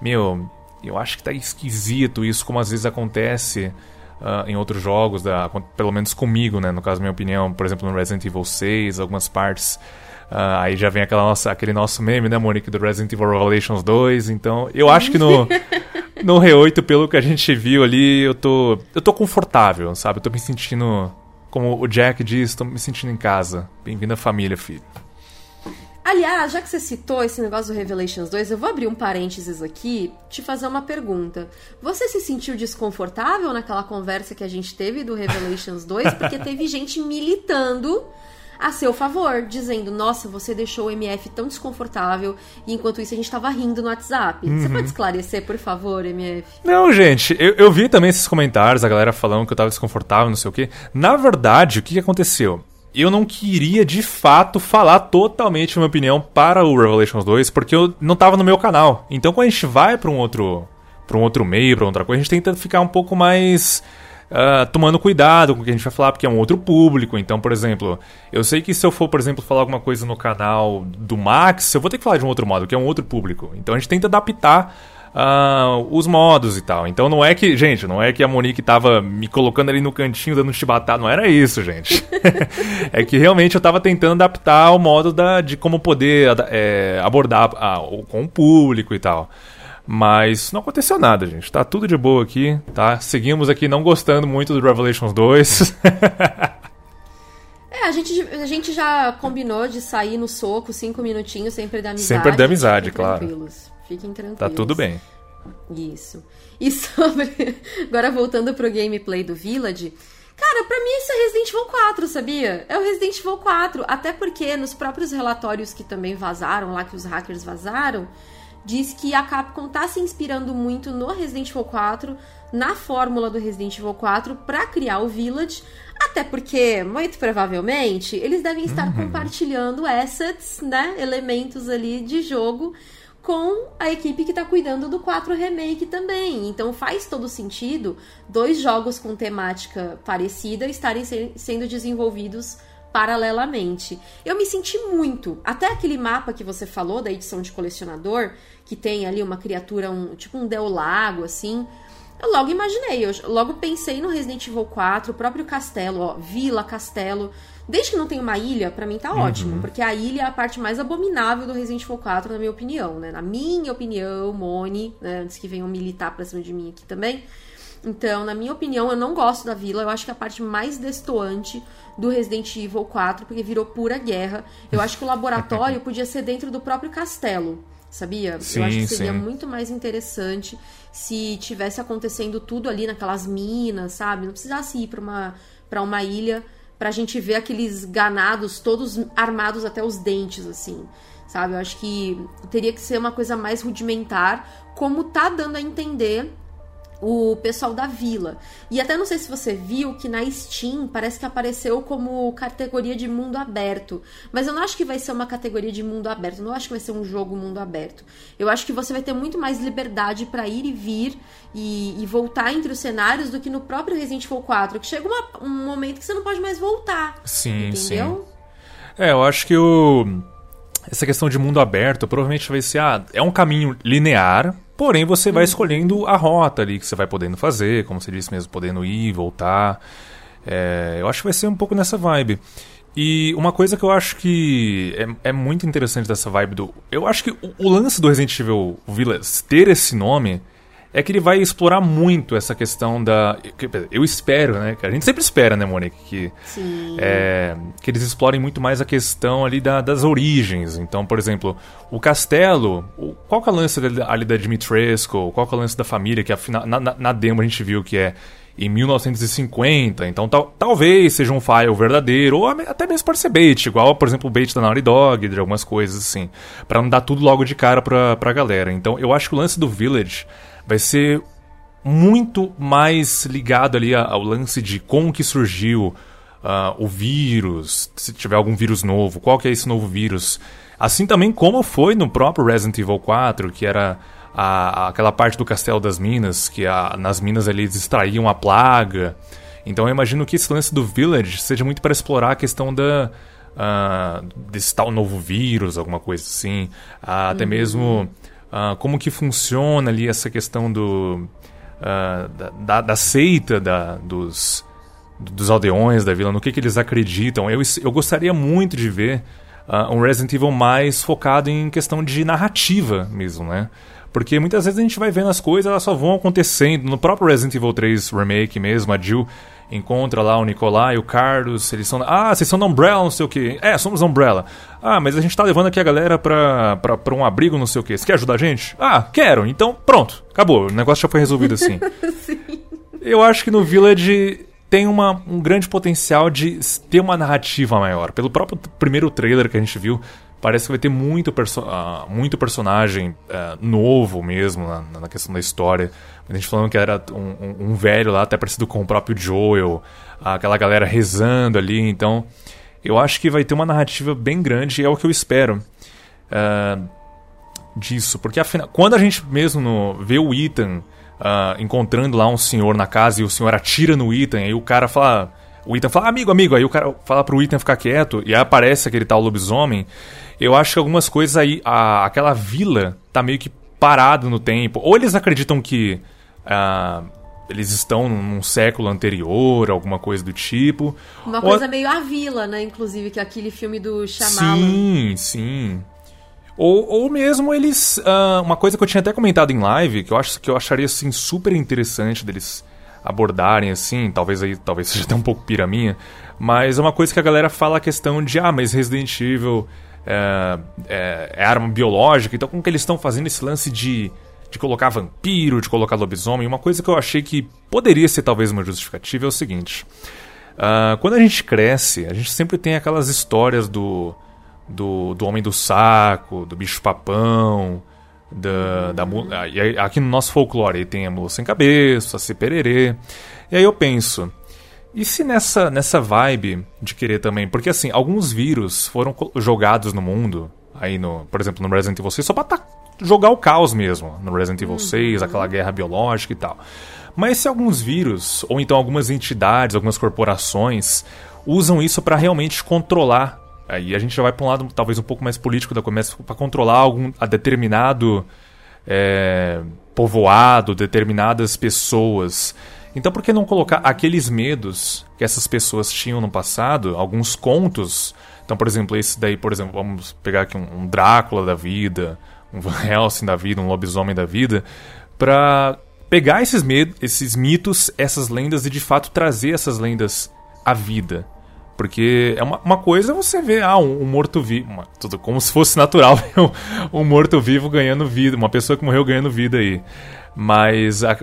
Meu, eu acho que tá esquisito isso, como às vezes acontece ah, em outros jogos, da, pelo menos comigo, né? No caso, minha opinião, por exemplo, no Resident Evil 6, algumas partes. ah, aí já vem aquela nossa, aquele nosso meme, né, Monique, do Resident Evil Revelations 2. Então, eu acho que no, *laughs* no R8, pelo que a gente viu ali, eu tô, eu tô confortável, sabe? Eu tô me sentindo, como o Jack diz, tô me sentindo em casa. Bem-vindo à família, filho. Aliás, já que você citou esse negócio do Revelations 2, eu vou abrir um parênteses aqui te fazer uma pergunta. Você se sentiu desconfortável naquela conversa que a gente teve do Revelations 2? *laughs* Porque teve gente militando a seu favor, dizendo: Nossa, você deixou o MF tão desconfortável, e enquanto isso a gente tava rindo no WhatsApp. Você pode esclarecer, por favor, MF? Não, gente, eu, eu vi também esses comentários, a galera falando que eu tava desconfortável, não sei o quê. Na verdade, o que aconteceu? Eu não queria, de fato, falar totalmente minha opinião para o Revelations 2, porque eu não tava no meu canal. Então, quando a gente vai para um outro para um outro meio, para outra coisa, a gente tenta ficar um pouco mais ah, tomando cuidado com o que a gente vai falar, porque é um outro público. Então, por exemplo, eu sei que se eu for, por exemplo, falar alguma coisa no canal do Max, eu vou ter que falar de um outro modo, que é um outro público. Então, a gente tenta adaptar ah, os modos e tal. Então não é que, gente, não é que a Monique tava me colocando ali no cantinho dando chibatada, não era isso, gente. *laughs* é que realmente eu tava tentando adaptar o modo da, de como poder é, abordar a- com o público e tal. Mas não aconteceu nada, gente. Tá tudo de boa aqui, tá? Seguimos aqui não gostando muito do Revelations 2. *laughs* É, a gente, a gente já combinou de sair no soco cinco minutinhos sem perder a amizade. Sem perder a amizade, claro. Tranquilos. Fiquem tranquilos. tá tudo bem. Isso. E *laughs* sobre. Agora voltando pro gameplay do Village. Cara, pra mim isso é Resident Evil 4, sabia? É o Resident Evil 4. Até porque nos próprios relatórios que também vazaram, lá que os hackers vazaram, diz que a Capcom tá se inspirando muito no Resident Evil 4, na fórmula do Resident Evil 4, para criar o Village. Até porque, muito provavelmente, eles devem estar uhum. compartilhando assets, né? Elementos ali de jogo com a equipe que está cuidando do 4 Remake também. Então faz todo sentido dois jogos com temática parecida estarem se sendo desenvolvidos paralelamente. Eu me senti muito. Até aquele mapa que você falou da edição de colecionador, que tem ali uma criatura, um, tipo um Del Lago, assim. Eu logo imaginei, eu logo pensei no Resident Evil 4, o próprio castelo, ó, vila, castelo. Desde que não tem uma ilha, para mim tá uhum. ótimo, porque a ilha é a parte mais abominável do Resident Evil 4, na minha opinião, né? Na minha opinião, Moni, né? Antes que venham militar pra cima de mim aqui também. Então, na minha opinião, eu não gosto da vila. Eu acho que é a parte mais destoante do Resident Evil 4, porque virou pura guerra. Eu acho que o laboratório *laughs* podia ser dentro do próprio castelo, sabia? Sim, eu acho que seria sim. muito mais interessante se tivesse acontecendo tudo ali naquelas minas, sabe? Não precisasse ir para uma, pra uma ilha pra gente ver aqueles ganados todos armados até os dentes, assim. Sabe? Eu acho que teria que ser uma coisa mais rudimentar, como tá dando a entender o pessoal da vila. E até não sei se você viu que na Steam parece que apareceu como categoria de mundo aberto. Mas eu não acho que vai ser uma categoria de mundo aberto. Eu não acho que vai ser um jogo mundo aberto. Eu acho que você vai ter muito mais liberdade para ir e vir e, e, voltar entre os cenários do que no próprio Resident Evil 4, que chega uma, um momento que você não pode mais voltar. Sim, entendeu? sim. É, eu acho que o essa questão de mundo aberto provavelmente vai ser ah, é um caminho linear Porém, você vai uhum. escolhendo a rota ali que você vai podendo fazer, como você disse mesmo, podendo ir, voltar. É, eu acho que vai ser um pouco nessa vibe. E uma coisa que eu acho que é, é muito interessante dessa vibe do. Eu acho que o, o lance do Resident Evil Village ter esse nome é que ele vai explorar muito essa questão da. Eu espero, né? A gente sempre espera, né, Monique? Que, é, que eles explorem muito mais a questão ali da, das origens. Então, por exemplo, o castelo. Qual que é o lance ali da Dimitrescu? Qual que é o lance da família? Que afinal, na, na, na demo a gente viu que é em 1950. Então tal, talvez seja um file verdadeiro, ou até mesmo pode ser bait, igual, por exemplo, o bait da Naughty Dog, de algumas coisas assim. para não dar tudo logo de cara pra, pra galera. Então eu acho que o lance do Village vai ser muito mais ligado ali ao lance de como que surgiu uh, o vírus, se tiver algum vírus novo, qual que é esse novo vírus. Assim também como foi no próprio Resident Evil 4, que era a, aquela parte do Castelo das Minas, que a, nas minas ali eles extraíam a plaga. Então eu imagino que esse lance do Village seja muito para explorar a questão da... Uh, desse tal novo vírus, alguma coisa assim. Uh, uhum. Até mesmo uh, como que funciona ali essa questão do uh, da, da, seita da, dos, dos aldeões da vila, no que, que eles acreditam. Eu, eu gostaria muito de ver uh, um Resident Evil mais focado em questão de narrativa mesmo, né? Porque muitas vezes a gente vai vendo as coisas, elas só vão acontecendo. No próprio Resident Evil 3 Remake mesmo, a Jill encontra lá o Nicolai e o Carlos, eles são. Ah, vocês são da Umbrella, não sei o que. É, somos da Umbrella. Ah, mas a gente tá levando aqui a galera pra, pra, pra um abrigo, não sei o que. Você quer ajudar a gente? Ah, quero. Então, pronto. Acabou. O negócio já foi resolvido assim. *laughs* Sim. Eu acho que no Village tem uma, um grande potencial de ter uma narrativa maior. Pelo próprio primeiro trailer que a gente viu, parece que vai ter muito, perso uh, muito personagem uh, novo mesmo na, na, questão da história. A gente falando que era um, um, um, velho lá, até parecido com o próprio Joel, aquela galera rezando ali. Então, eu acho que vai ter uma narrativa bem grande e é o que eu espero uh, disso. Porque afinal, quando a gente mesmo no, vê o Ethan encontrando lá um senhor na casa e o senhor atira no Ethan, aí o cara fala. O Ethan fala, amigo, amigo. Aí o cara fala pro Ethan ficar quieto e aí aparece aquele tal lobisomem. Eu acho que algumas coisas aí, a, aquela vila tá meio que parada no tempo. Ou eles acreditam que uh, eles estão num século anterior, alguma coisa do tipo. Uma ou... coisa meio a vila, né? Inclusive, que é aquele filme do Shyamalan. Sim, sim. Ou, ou mesmo eles. Uh, uma coisa que eu tinha até comentado em live, que eu, acho, que eu acharia assim, super interessante deles abordarem assim, talvez aí talvez *laughs* seja até um pouco piraminha, mas é uma coisa que a galera fala a questão de ah, mas Resident Evil é, é, é arma biológica, então como que eles estão fazendo esse lance de, de colocar vampiro, de colocar lobisomem? Uma coisa que eu achei que poderia ser talvez uma justificativa é o seguinte. Uh, quando a gente cresce, a gente sempre tem aquelas histórias do, do, do homem do saco, do bicho papão, da, da e aqui no nosso folclore tem a mula sem cabeça, a cipererê. E aí eu penso, e se nessa, nessa vibe de querer também, porque assim, alguns vírus foram jogados no mundo, aí no, por exemplo, no Resident Evil 6, só pra tá, jogar o caos mesmo, no Resident Evil 6, uhum. aquela guerra biológica e tal. Mas se alguns vírus, ou então algumas entidades, algumas corporações, usam isso para realmente controlar, aí a gente já vai para um lado talvez um pouco mais político da começa, para controlar algum a determinado é, povoado, determinadas pessoas. Então por que não colocar aqueles medos que essas pessoas tinham no passado, alguns contos? Então, por exemplo, esse daí, por exemplo, vamos pegar aqui um, um Drácula da vida, um Van Helsing da vida, um lobisomem da vida, para pegar esses, medos, esses mitos, essas lendas e de fato trazer essas lendas à vida. Porque é uma, uma coisa você vê ah, um, um morto-vivo, tudo como se fosse natural *laughs* um, um morto-vivo ganhando vida, uma pessoa que morreu ganhando vida aí. Mas a,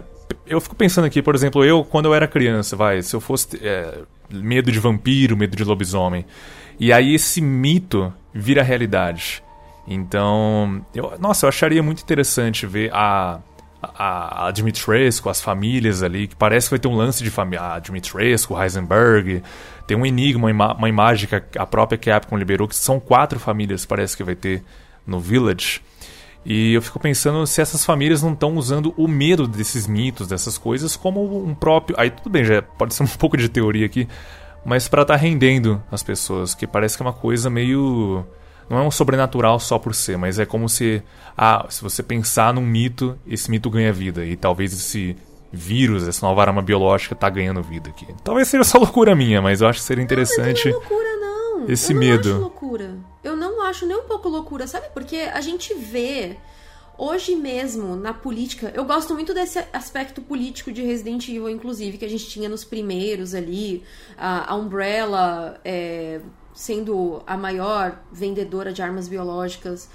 eu fico pensando aqui, por exemplo, eu, quando eu era criança, vai, se eu fosse. É, medo de vampiro, medo de lobisomem. E aí esse mito vira realidade. Então, eu, nossa, eu acharia muito interessante ver a, a, a Dimitrescu, as famílias ali, que parece que vai ter um lance de família. A Dimitrescu, Heisenberg. Tem um enigma, uma, uma imagem que a, a própria Capcom liberou, que são quatro famílias, parece que vai ter no Village. E eu fico pensando se essas famílias não estão usando o medo desses mitos, dessas coisas, como um próprio. Aí tudo bem, já pode ser um *laughs* pouco de teoria aqui, mas para estar tá rendendo as pessoas, que parece que é uma coisa meio. Não é um sobrenatural só por ser, mas é como se. Ah, se você pensar num mito, esse mito ganha vida. E talvez esse vírus, essa nova arma biológica, tá ganhando vida aqui. Talvez seja só loucura minha, mas eu acho que seria interessante. Não, não é loucura, não. Esse eu não medo. Acho loucura eu não acho nem um pouco loucura, sabe? Porque a gente vê hoje mesmo na política, eu gosto muito desse aspecto político de Resident Evil, inclusive, que a gente tinha nos primeiros ali, a, a Umbrella é, sendo a maior vendedora de armas biológicas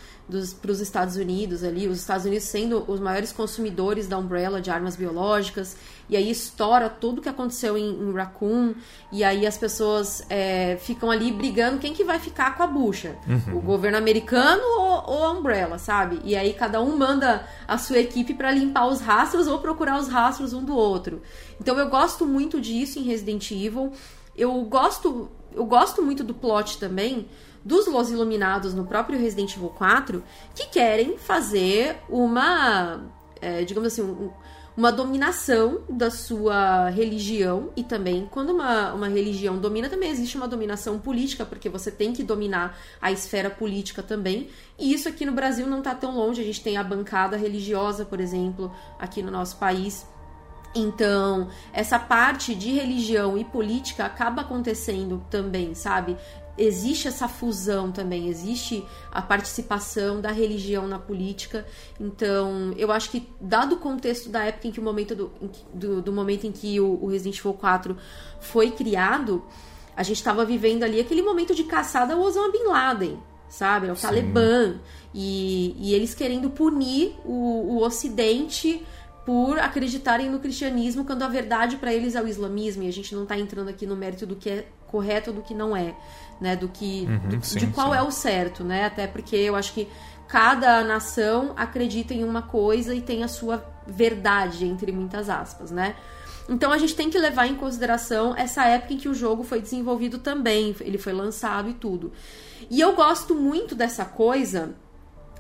para os Estados Unidos ali, os Estados Unidos sendo os maiores consumidores da Umbrella de armas biológicas, e aí estoura tudo que aconteceu em, em Raccoon, e aí as pessoas é, ficam ali brigando quem que vai ficar com a bucha, uhum. o governo americano ou, ou, a Umbrella, sabe? E aí cada um manda a sua equipe para limpar os rastros ou procurar os rastros um do outro. Então eu gosto muito disso em Resident Evil. Eu gosto, eu gosto muito do plot também, dos Los Iluminados no próprio Resident Evil 4 que querem fazer uma, é, digamos assim, um, uma dominação da sua religião. E também quando uma, uma religião domina também existe uma dominação política porque você tem que dominar a esfera política também. E isso aqui no Brasil não está tão longe. A gente tem a bancada religiosa por exemplo aqui no nosso país então, essa parte de religião e política acaba acontecendo também, sabe? existe essa fusão também, existe a participação da religião na política. Então, eu acho que, dado o contexto da época em que o momento do, do, do momento em que o, o, Resident Evil 4 foi criado, a gente estava vivendo ali aquele momento de caçada ao Osama Bin Laden, sabe? O Sim. Talibã. E, e, eles querendo punir o, o Ocidente por acreditarem no cristianismo, quando a verdade para eles é o islamismo, e a gente não está entrando aqui no mérito do que é correto ou do que não é né? Do que uhum, do, sim, de qual sim. é o certo, né? Até porque eu acho que cada nação acredita em uma coisa e tem a sua verdade entre muitas aspas, né? Então a gente tem que levar em consideração essa época em que o jogo foi desenvolvido também, ele foi lançado e tudo. E eu gosto muito dessa coisa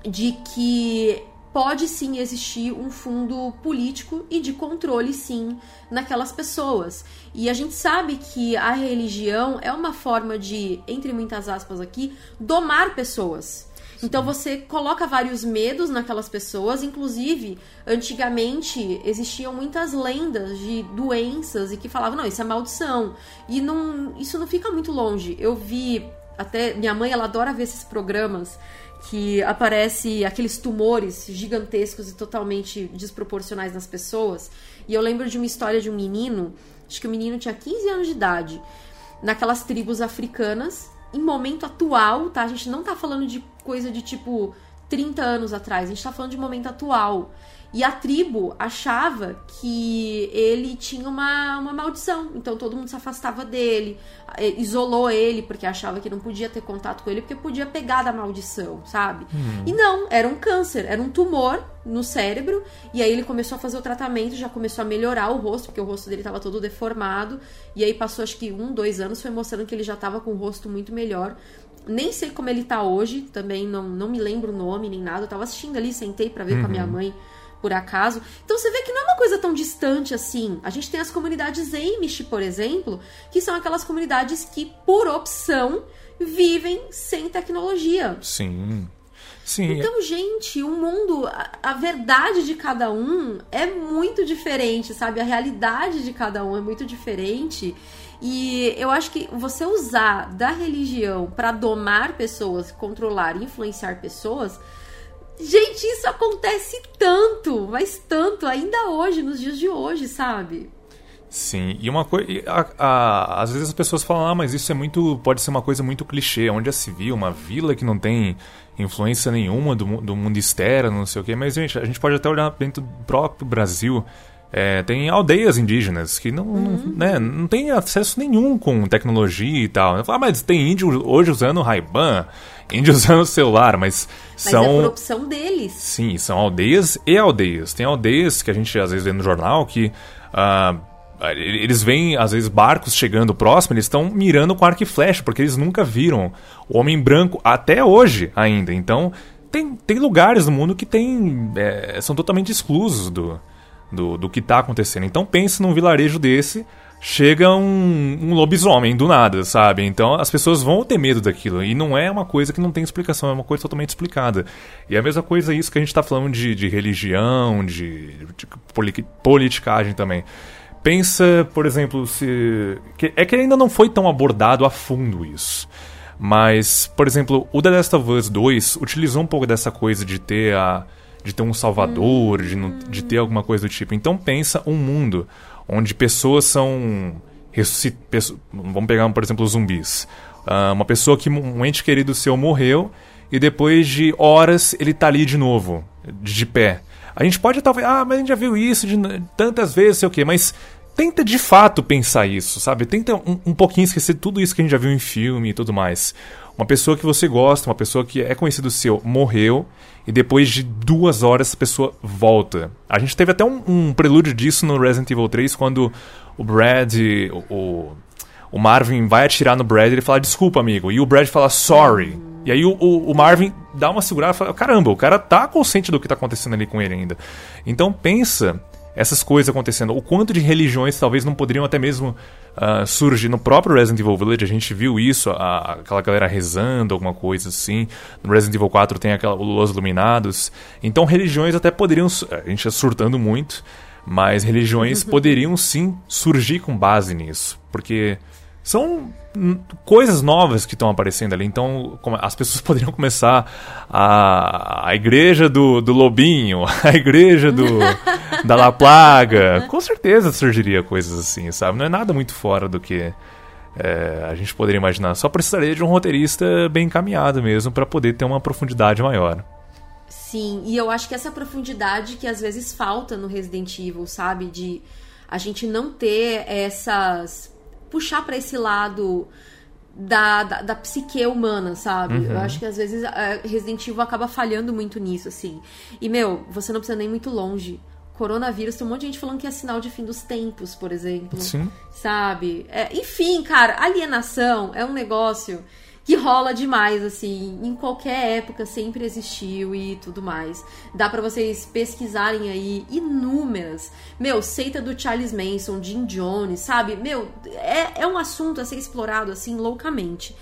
de que pode sim existir um fundo político e de controle, sim, naquelas pessoas. E a gente sabe que a religião é uma forma de, entre muitas aspas aqui, domar pessoas. Então você coloca vários medos naquelas pessoas, inclusive antigamente existiam muitas lendas de doenças e que falavam não isso é maldição e não isso não fica muito longe. Eu vi até minha mãe ela adora ver esses programas que aparece aqueles tumores gigantescos e totalmente desproporcionais nas pessoas. E eu lembro de uma história de um menino, acho que o menino tinha 15 anos de idade, naquelas tribos africanas, em momento atual, tá? A gente não tá falando de coisa de tipo 30 anos atrás, a gente tá falando de momento atual. E a tribo achava que ele tinha uma, uma maldição. Então todo mundo se afastava dele, eh, isolou ele, porque achava que não podia ter contato com ele, porque podia pegar da maldição, sabe? Uhum. E não, era um câncer, era um tumor no cérebro. E aí ele começou a fazer o tratamento, já começou a melhorar o rosto, porque o rosto dele estava todo deformado. E aí passou acho que um, dois anos, foi mostrando que ele já estava com o rosto muito melhor. Nem sei como ele tá hoje, também não, não me lembro o nome nem nada. Eu tava assistindo ali, sentei para ver com a minha mãe por acaso. Então você vê que não é uma coisa tão distante assim. A gente tem as comunidades Amish, por exemplo, que são aquelas comunidades que, por opção, vivem sem tecnologia. Sim. Sim. Então, gente, o mundo, a, a verdade de cada um é muito diferente, sabe? A realidade de cada um é muito diferente. E eu acho que você usar da religião para domar pessoas, controlar, influenciar pessoas, gente, isso acontece tanto, mas tanto, ainda hoje, nos dias de hoje, sabe? Sim, e uma coisa. Às vezes as pessoas falam, ah, mas isso é muito. pode ser uma coisa muito clichê. Onde já se viu uma vila que não tem influência nenhuma do, do mundo externo, não sei o quê. Mas, gente, a gente pode até olhar dentro do próprio Brasil. É, tem aldeias indígenas que não, Uhum. né, não tem acesso nenhum com tecnologia e tal. Ah, mas tem índio hoje usando Ray-Ban, índio *laughs* usando celular, mas, Mas são... é por opção deles. Sim, são aldeias e aldeias. Tem aldeias que a gente às vezes vê no jornal que ah, eles veem, às vezes, barcos chegando próximo, eles estão mirando com arco e flecha, porque eles nunca viram o homem branco até hoje ainda. Então, tem, tem lugares no mundo que tem, é, são totalmente exclusos do, do, do que está acontecendo. Então, pense num vilarejo desse. Chega um, um lobisomem do nada, sabe? Então as pessoas vão ter medo daquilo. E não é uma coisa que não tem explicação, é uma coisa totalmente explicada. E a mesma coisa é isso que a gente está falando de, de religião, de, de poli- politicagem também. Pensa, por exemplo, se. é que ainda não foi tão abordado a fundo isso. Mas, por exemplo, o The Last of Us 2 utilizou um pouco dessa coisa de ter a. de ter um salvador, de, de ter alguma coisa do tipo. Então pensa um mundo onde pessoas são. Vamos pegar, por exemplo, zumbis. Ah, uma pessoa que um ente querido seu morreu e depois de horas ele tá ali de novo, de pé. A gente pode talvez, ah, mas a gente já viu isso de tantas vezes, sei o quê, mas tenta de fato pensar isso, sabe? Tenta um, um pouquinho esquecer tudo isso que a gente já viu em filme e tudo mais. Uma pessoa que você gosta, uma pessoa que é conhecido seu, morreu e depois de duas horas essa pessoa volta. A gente teve até um, um prelúdio disso no Resident Evil 3 quando o Brad, o, o, Marvin vai atirar no Brad e ele fala desculpa, amigo. E o Brad fala sorry. E aí o, o, o Marvin dá uma segurada e fala: caramba, o cara tá consciente do que tá acontecendo ali com ele ainda. Então pensa essas coisas acontecendo. O quanto de religiões talvez não poderiam até mesmo ah, surgir no próprio Resident Evil Village. A gente viu isso, a- aquela galera rezando, alguma coisa assim. No Resident Evil 4 tem aquela, os Iluminados. Então religiões até poderiam. A gente está surtando muito. Mas religiões poderiam sim surgir com base nisso. Porque são coisas novas que estão aparecendo ali. Então, as pessoas *laughs* poderiam começar a, a igreja do, do lobinho, *laughs* a igreja do da La Plaga. Com certeza surgiria coisas assim, sabe? Não é nada muito fora do que é, a gente poderia imaginar. Só precisaria de um roteirista bem encaminhado mesmo para poder ter uma profundidade maior. Sim, e eu acho que essa profundidade que às vezes falta no Resident Evil, sabe? De a gente não ter essas. Puxar pra esse lado da, da, da psique humana, sabe? Eu acho que às vezes Resident Evil acaba falhando muito nisso, assim. E, meu, você não precisa nem muito longe. Coronavírus, tem um monte de gente falando que é sinal de fim dos tempos, por exemplo. Sim. Sabe? É, enfim, cara, alienação é um negócio que rola demais, assim, em qualquer época sempre existiu e tudo mais. Dá pra vocês pesquisarem aí inúmeras. Meu, seita do Charles Manson, Jim Jones, sabe? Meu, é, é um assunto a ser explorado, assim, loucamente.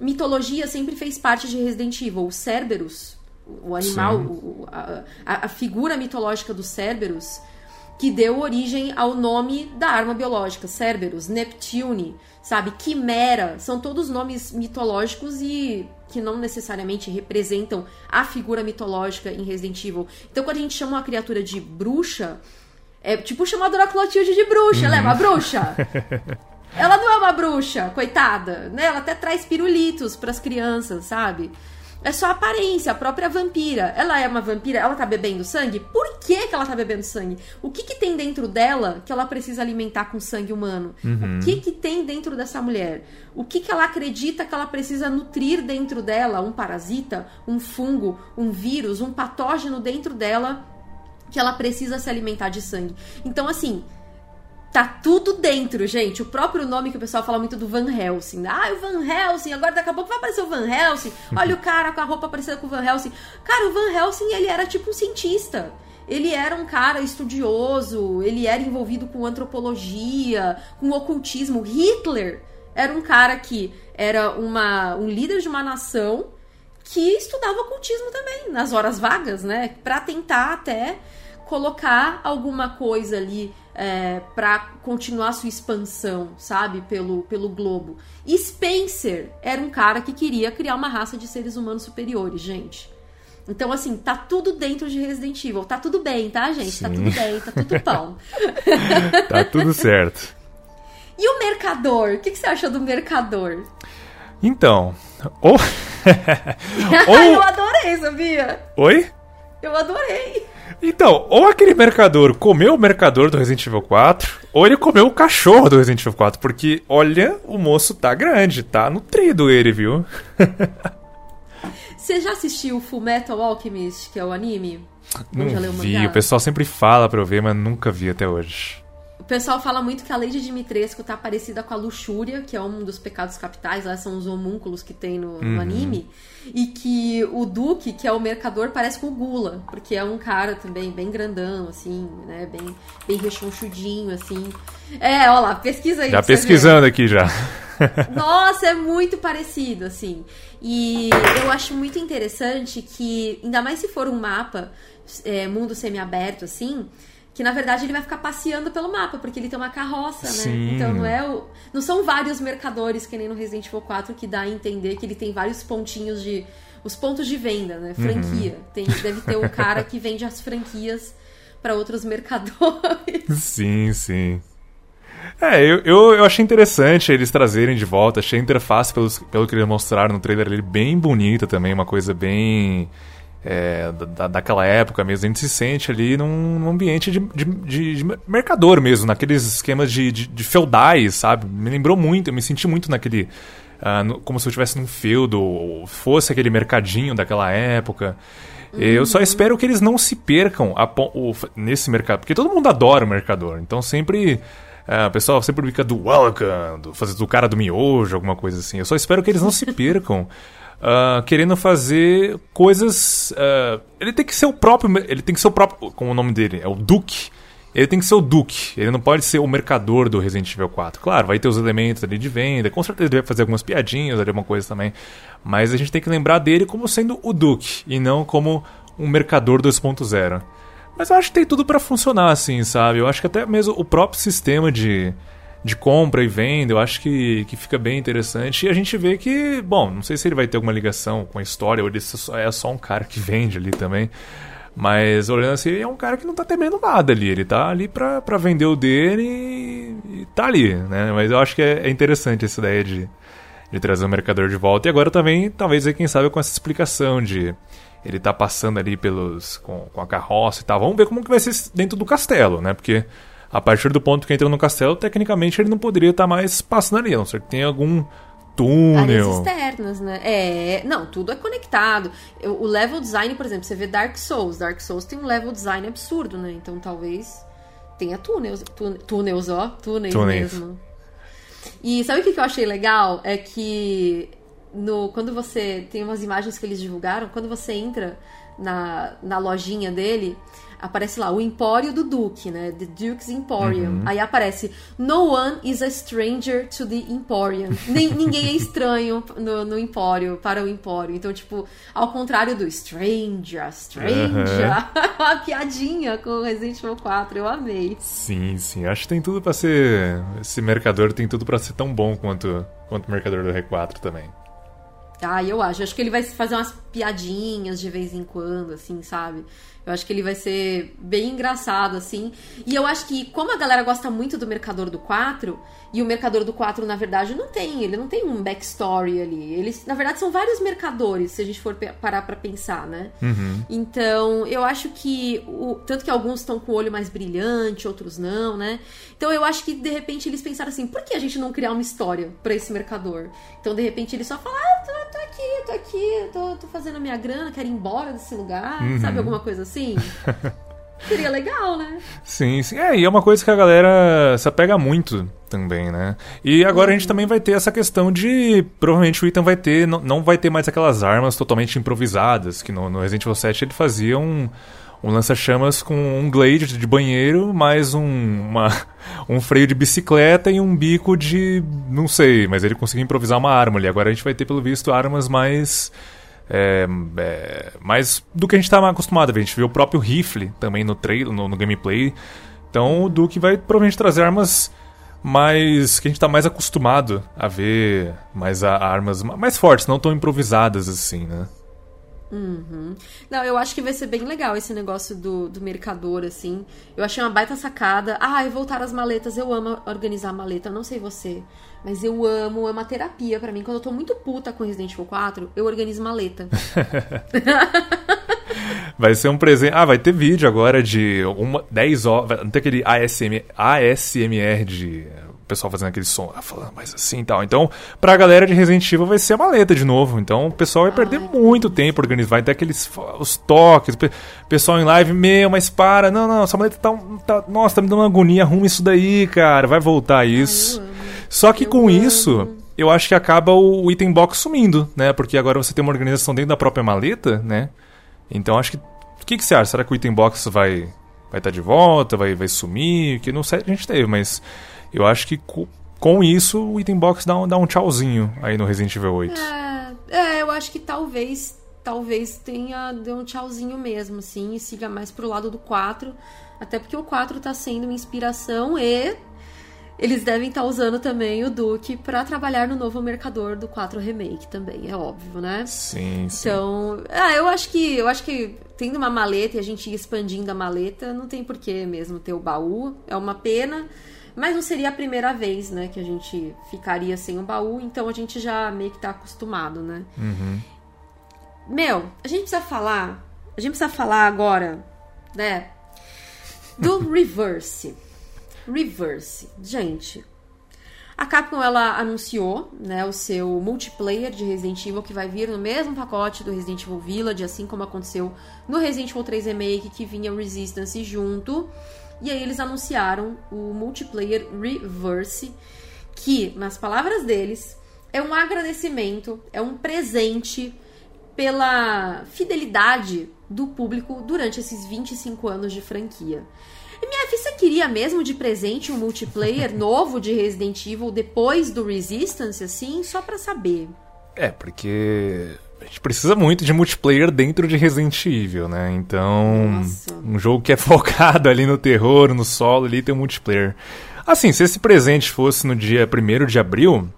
Mitologia sempre fez parte de Resident Evil. O Cerberus, o animal, o- a, a- a figura mitológica do Cerberus, que deu origem ao nome da arma biológica, Cerberus, Neptune, sabe, Quimera, são todos nomes mitológicos e que não necessariamente representam a figura mitológica em Resident Evil. Então quando a gente chama uma criatura de bruxa, é tipo chamar a Dora Clotilde de bruxa, ela é uma bruxa. *laughs* Ela não é uma bruxa, coitada, né? Ela até traz pirulitos pras crianças, sabe? É só aparência, a própria vampira. Ela é uma vampira, ela tá bebendo sangue? Por que, que ela tá bebendo sangue? O que, que tem dentro dela que ela precisa alimentar com sangue humano? Uhum. O que, que tem dentro dessa mulher? O que, que ela acredita que ela precisa nutrir dentro dela? Um parasita, um fungo, um vírus, um patógeno dentro dela que ela precisa se alimentar de sangue. Então, assim, Tá tudo dentro, gente. O próprio nome que o pessoal fala muito do Van Helsing. Ah, o Van Helsing, agora daqui a pouco vai aparecer o Van Helsing. *laughs* Olha o cara com a roupa parecida com o Van Helsing. Cara, o Van Helsing, ele era tipo um cientista. Ele era um cara estudioso, ele era envolvido com antropologia, com ocultismo. Hitler era um cara que era uma, um líder de uma nação que estudava ocultismo também, nas horas vagas, né? Pra tentar até colocar alguma coisa ali é, para continuar sua expansão, sabe, pelo, pelo globo. E Spencer era um cara que queria criar uma raça de seres humanos superiores, gente. Então, assim, tá tudo dentro de Resident Evil. Tá tudo bem, tá, gente? Tá Sim. tudo bem, tá tudo pão. *laughs* Tá tudo certo. E o mercador? O que, que você achou do mercador? Então, ou. *laughs* *laughs* Eu ou... adorei, sabia? Oi? Eu adorei. Então, ou aquele mercador comeu o mercador do Resident Evil 4, ou ele comeu o cachorro do Resident Evil 4, porque, olha, o moço tá grande, tá nutrido ele, viu? Você já assistiu Full Metal Alchemist, que é o anime? Não já leu o vi, o pessoal sempre fala pra eu ver, mas nunca vi até hoje. O pessoal fala muito que a Lady Dimitrescu tá parecida com a luxúria, que é um dos pecados capitais, lá são os homúnculos que tem no, no anime. E que o Duque, que é o mercador, parece com o Gula, porque é um cara também bem grandão, assim, né? Bem, bem rechonchudinho, assim. É, ó lá, pesquisa aí. Já pesquisando aqui já. *laughs* Nossa, é muito parecido, assim. E eu acho muito interessante que, ainda mais se for um mapa, é, mundo semiaberto, assim, que na verdade ele vai ficar passeando pelo mapa, porque ele tem uma carroça, né? Sim. Então não é o. Não são vários mercadores, que nem no Resident Evil 4, que dá a entender que ele tem vários pontinhos de. Os pontos de venda, né? Franquia. Tem, deve ter um cara que vende as franquias para outros *laughs* mercadores. Sim, sim. É, eu, eu, eu achei interessante eles trazerem de volta. Achei a interface, pelos, pelo que eles mostraram no trailer, ele bem bonita também, uma coisa bem. É, da, daquela época mesmo. A gente se sente ali num, num ambiente de, de, de- mercador mesmo, naqueles esquemas de, de, de feudais, sabe? Me lembrou muito, eu me senti muito naquele. ah, no- como se eu estivesse num feudo, ou fosse aquele mercadinho daquela época. Eu só espero que eles não se percam a o- nesse mercado, porque todo mundo adora o mercador, então sempre. ah, o pessoal sempre fica do welcome, do, fazer do cara do miojo, alguma coisa assim. Eu só espero que eles não se *laughs* percam ah, querendo fazer coisas. ah, ele tem que ser o próprio. Ele tem que ser o próprio. Como o nome dele? É o Duke. Ele tem que ser o Duke. Ele não pode ser o mercador do Resident Evil 4. Claro, vai ter os elementos ali de venda. Com certeza ele vai fazer algumas piadinhas alguma coisa também. Mas a gente tem que lembrar dele como sendo o Duke. E não como um mercador 2.0. Mas eu acho que tem tudo pra funcionar assim, sabe? Eu acho que até mesmo o próprio sistema de, de compra e venda, eu acho que, que fica bem interessante. E a gente vê que, bom, não sei se ele vai ter alguma ligação com a história, ou ele é só um cara que vende ali também. Mas olhando assim, é um cara que não tá temendo nada ali. Ele tá ali pra, pra vender o dele e, e tá ali, né? Mas eu acho que é, é interessante essa ideia de, de trazer o mercador de volta. E agora também, talvez, quem sabe, com essa explicação de ele tá passando ali pelos com, com a carroça e tal. Vamos ver como que vai ser dentro do castelo, né? Porque a partir do ponto que entra no castelo, tecnicamente ele não poderia estar mais passando ali, a não ser que tenha algum Áreas túnel. externas, né? É, não, tudo é conectado. O level design, por exemplo, você vê Dark Souls. Dark Souls tem um level design absurdo, né? Então talvez tenha túneis, túneis, ó, túneis, Túneis. mesmo. E sabe o que que eu achei legal? É que no, quando você. Tem umas imagens que eles divulgaram, quando você entra na, na lojinha dele, aparece lá o Empório do Duque, né? The Duke's Emporium. Aí aparece No one is a stranger to the Emporium. Nem, *laughs* ninguém é estranho no, no Empório, para o Empório. Então, tipo, ao contrário do Stranger, Stranger. Uma *laughs* piadinha com o Resident Evil 4, eu amei. Sim, sim. Acho que tem tudo pra ser. Esse mercador tem tudo pra ser tão bom quanto, quanto o mercador do R4 também. Ah, eu acho. Acho que ele vai fazer umas piadinhas de vez em quando, assim, sabe? Eu acho que ele vai ser bem engraçado, assim. E eu acho que, como a galera gosta muito do Mercador do 4, e o Mercador do 4, na verdade, não tem, ele não tem um backstory ali. Eles, na verdade, são vários mercadores, se a gente for parar pra pensar, né? Uhum. Então, eu acho que. O, tanto que alguns estão com o olho mais brilhante, outros não, né? Então, eu acho que, de repente, eles pensaram assim: por que a gente não criar uma história para esse mercador? Então, de repente, ele só fala: ah, tô, tô aqui, tô aqui, tô, tô fazendo a minha grana, quero ir embora desse lugar, Uhum. sabe? Alguma coisa assim. *laughs* Seria legal, né? Sim, sim. É, e é uma coisa que a galera se apega muito também, né? E agora a gente também vai ter essa questão de. Provavelmente o Ethan vai ter. Não, não vai ter mais aquelas armas totalmente improvisadas, que no, no Resident Evil 7 ele fazia um. Um lança-chamas com um glade de banheiro, mais um, uma, *laughs* um freio de bicicleta e um bico de. não sei, mas ele conseguiu improvisar uma arma ali. Agora a gente vai ter, pelo visto, armas mais. É, é, mais do que a gente estava acostumado a ver. A gente viu o próprio rifle também no trailer, no, no gameplay. Então o Duke vai provavelmente trazer armas mais. que a gente está mais acostumado a ver. Mais a, armas mais fortes, não tão improvisadas assim, né? Uhum. Não, eu acho que vai ser bem legal esse negócio do, do mercador, assim. Eu achei uma baita sacada. Ah, e voltar as maletas. Eu amo organizar a maleta. Eu não sei você. Mas eu amo, é uma terapia para mim. Quando eu tô muito puta com Resident Evil 4, eu organizo maleta. *laughs* vai ser um presente. Ah, vai ter vídeo agora de uma, 10 horas. Não tem aquele ASM, ASMR de pessoal fazendo aquele som, falando mais assim e tal. Então, pra galera de Resident Evil vai ser a maleta de novo. Então, o pessoal vai perder muito tempo organizando. Vai ter aqueles os toques. Pessoal em live, meu, mas para. Não, não, essa maleta tá, tá. Nossa, tá me dando uma agonia. Arruma isso daí, cara. Vai voltar isso. Ai, Só que Eu com amo. isso, eu acho que acaba o item box sumindo, né? Porque agora você tem uma organização dentro da própria maleta, né? Então acho que. O que, que você acha? Será que o item box vai vai estar de volta? Vai, vai sumir? Que não sei, a gente teve, mas eu acho que co- com isso o item box dá um, dá um tchauzinho aí no Resident Evil 8. É, é, eu acho que talvez talvez tenha deu um tchauzinho mesmo, assim, e siga mais pro lado do 4. Até porque o 4 tá sendo uma inspiração e eles devem estar usando também o Duke pra trabalhar no novo mercador do 4 Remake também, é óbvio, né? Sim, sim. Então, ah, eu acho que eu acho que tendo uma maleta e a gente ir expandindo a maleta, não tem porquê mesmo ter o baú. É uma pena, mas não seria a primeira vez, né, que a gente ficaria sem o baú, então a gente já meio que tá acostumado, né? Uhum. Meu, a gente precisa falar, a gente precisa falar agora, né, do reverse. Reverse. Gente, a Capcom ela anunciou, né, o seu multiplayer de Resident Evil que vai vir no mesmo pacote do Resident Evil Village, assim como aconteceu no Resident Evil 3 Remake que vinha o Resistance junto. E aí eles anunciaram o multiplayer Reverse, que, nas palavras deles, é um agradecimento, é um presente pela fidelidade do público durante esses 25 anos de franquia. E minha filha, você queria mesmo de presente um multiplayer *laughs* novo de Resident Evil depois do Resistance, assim? Só pra saber. É, porque a gente precisa muito de multiplayer dentro de Resident Evil, né? Então, Nossa. um jogo que é *laughs* focado ali no terror, no solo, ali tem um multiplayer. Assim, se esse presente fosse no dia 1 de abril,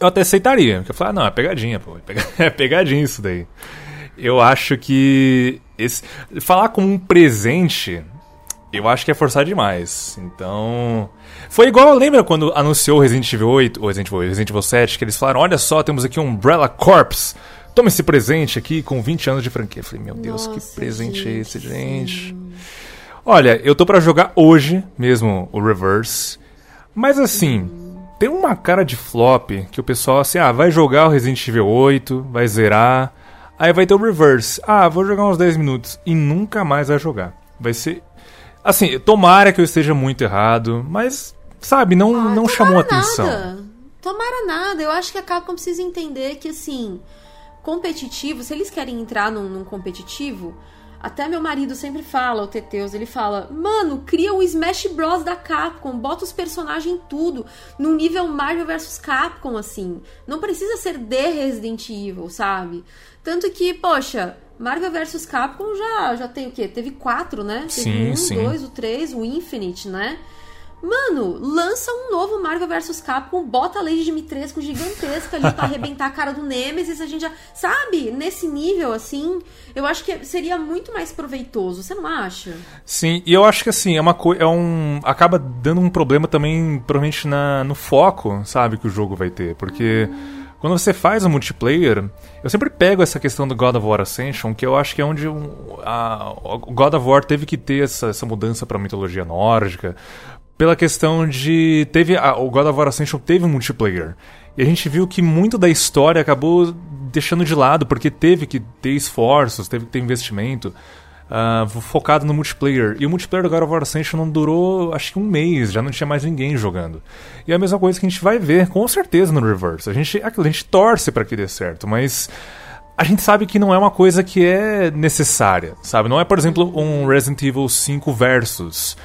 eu até aceitaria. Porque eu falar, ah, não, é pegadinha, pô. é *laughs* É pegadinha isso daí. Eu acho que. Esse... Falar como um presente, eu acho que é forçar demais. Então. Foi igual, lembra quando anunciou o Resident Evil 8, ou Resident Evil, 8, Resident Evil 7, que eles falaram: olha só, temos aqui um Umbrella Corps. Toma esse presente aqui com 20 anos de franquia. Eu falei, meu Deus, que Nossa, presente é esse, gente, gente? sim. Olha, eu tô pra jogar hoje mesmo o Reverse. Mas assim, tem uma cara de flop que o pessoal assim, ah, vai jogar o Resident Evil 8, vai zerar. Aí vai ter o Reverse. Ah, vou jogar uns 10 minutos. E nunca mais vai jogar. Vai ser. Assim, tomara que eu esteja muito errado, mas, sabe, não, Ah, não chamou atenção. Nada. Tomara nada. Eu acho que a Capcom precisa entender que, assim, competitivo, se eles querem entrar num, num competitivo, até meu marido sempre fala, o Teteus, ele fala, mano, cria o Smash Bros da Capcom, bota os personagens tudo, num nível Marvel vs Capcom, assim. Não precisa ser de Resident Evil, sabe? Tanto que, poxa, Marvel vs Capcom já, já tem o quê? Teve quatro, né? Teve Sim, um, sim. dois, o três, o Infinite, né? Mano, lança um novo Marvel vs Capcom, bota a Lady Dimitrescu gigantesca ali pra arrebentar a cara do Nemesis, a gente já. Sabe? Nesse nível, assim, eu acho que seria muito mais proveitoso, você não acha? Sim, e eu acho que assim, é uma coisa. É um. acaba dando um problema também, provavelmente, na, no foco, sabe, que o jogo vai ter. Porque. Hum. Quando você faz o multiplayer, eu sempre pego essa questão do God of War Ascension, que eu acho que é onde um, a, o God of War teve que ter essa, essa mudança para mitologia nórdica, pela questão de teve a, o God of War Ascension teve um multiplayer. E a gente viu que muito da história acabou deixando de lado, porque teve que ter esforços, teve que ter investimento uh, focado no multiplayer. E o multiplayer do God of War Ascension não durou, acho que um mês, já não tinha mais ninguém jogando. E é a mesma coisa que a gente vai ver, com certeza, no Reverse. A gente, a gente torce para que dê certo, mas a gente sabe que não é uma coisa que é necessária, sabe? Não é, por exemplo, um Resident Evil 5 Versus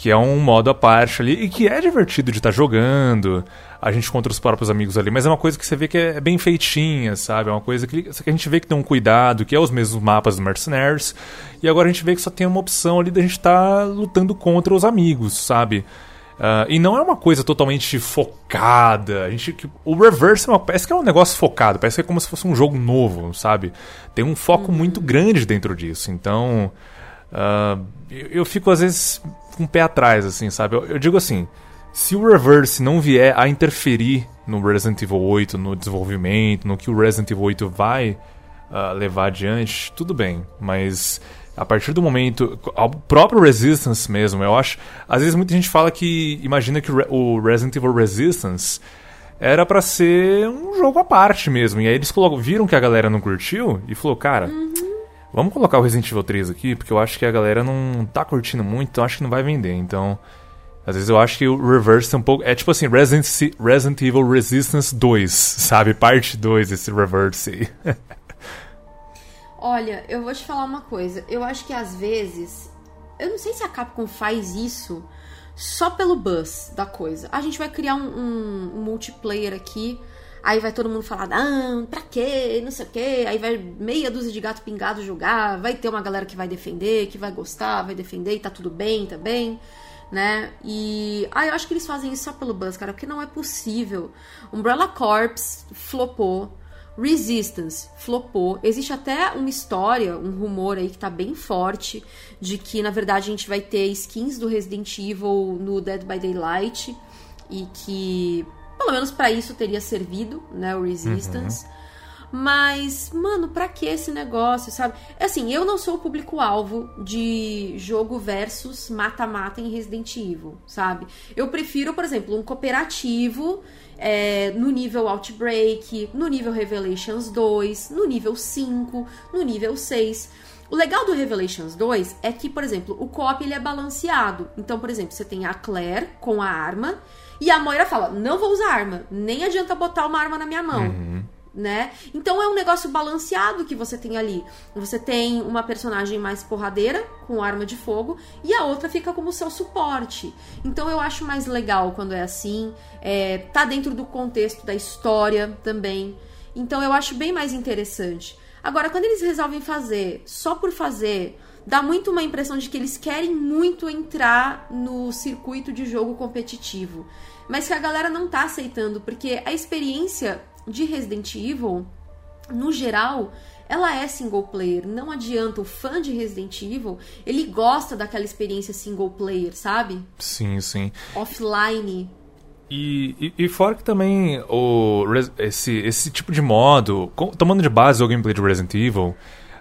que é um modo à parte ali e que é divertido de estar tá jogando, a gente contra os próprios amigos ali, mas é uma coisa que você vê que é bem feitinha, sabe? É uma coisa que, que a gente vê que tem um cuidado, que é os mesmos mapas do Mercenaries, e agora a gente vê que só tem uma opção ali da gente estar tá lutando contra os amigos, sabe? Uh, e não é uma coisa totalmente focada. A gente, o Reverse é uma, parece que é um negócio focado, parece que é como se fosse um jogo novo, sabe? Tem um foco uhum. muito grande dentro disso. Então, uh, eu, eu, fico às vezes com o pé atrás, assim, sabe? Eu, eu, digo assim, se o Reverse não vier a interferir no Resident Evil 8, no desenvolvimento, no que o Resident Evil 8 vai uh, levar adiante, tudo bem. Mas a partir do momento. O próprio Resistance mesmo, eu acho. Às vezes muita gente fala que. Imagina que o Resident Evil Resistance era para ser um jogo à parte mesmo. E aí eles viram que a galera não curtiu e falou, cara. Uhum Vamos colocar o Resident Evil 3 aqui, porque eu acho que a galera não tá curtindo muito, então acho que não vai vender. Então, às vezes eu acho que o Reverse é um pouco. É tipo assim, Resident, Resident Evil Resistance 2, sabe? Parte 2, esse Reverse aí. *laughs* Olha, eu vou te falar uma coisa. Eu acho que às vezes. Eu não sei se a Capcom faz isso só pelo buzz da coisa. A gente vai criar um, um, um multiplayer aqui Aí vai todo mundo falar, ah, pra quê? Não sei o quê. Aí vai meia dúzia de gato pingado jogar. Vai ter uma galera que vai defender, que vai gostar, vai defender e tá tudo bem também. Né? E. Ah, eu acho que eles fazem isso só pelo buzz, cara, porque não é possível. Umbrella Corps flopou. Resistance flopou. Existe até uma história, um rumor aí que tá bem forte de que na verdade a gente vai ter skins do Resident Evil no Dead by Daylight e que pelo menos para isso teria servido, né, o Resistance. Uhum. Mas, mano, pra que esse negócio, sabe? É assim, eu não sou o público-alvo de jogo versus mata-mata em Resident Evil, sabe? Eu prefiro, por exemplo, um cooperativo é, no nível Outbreak, no nível Revelations 2, no nível 5, no nível 6. O legal do Revelations 2 é que, por exemplo, o co-op ele é balanceado. Então, por exemplo, você tem a Claire com a arma e a Moira fala: não vou usar arma, nem adianta botar uma arma na minha mão. Uhum. Né? Então é um negócio balanceado que você tem ali. Você tem uma personagem mais porradeira, com arma de fogo, e a outra fica como seu suporte. Então eu acho mais legal quando é assim. É, tá dentro do contexto da história também. Então eu acho bem mais interessante. Agora, quando eles resolvem fazer só por fazer dá muito uma impressão de que eles querem muito entrar no circuito de jogo competitivo, mas que a galera não tá aceitando, porque a experiência de Resident Evil, no geral, ela é single player. Não adianta, o fã de Resident Evil, ele gosta daquela experiência single player, sabe? Sim, sim. Offline. E, e, e, fora que também o, esse, esse tipo de modo, tomando de base o gameplay de Resident Evil,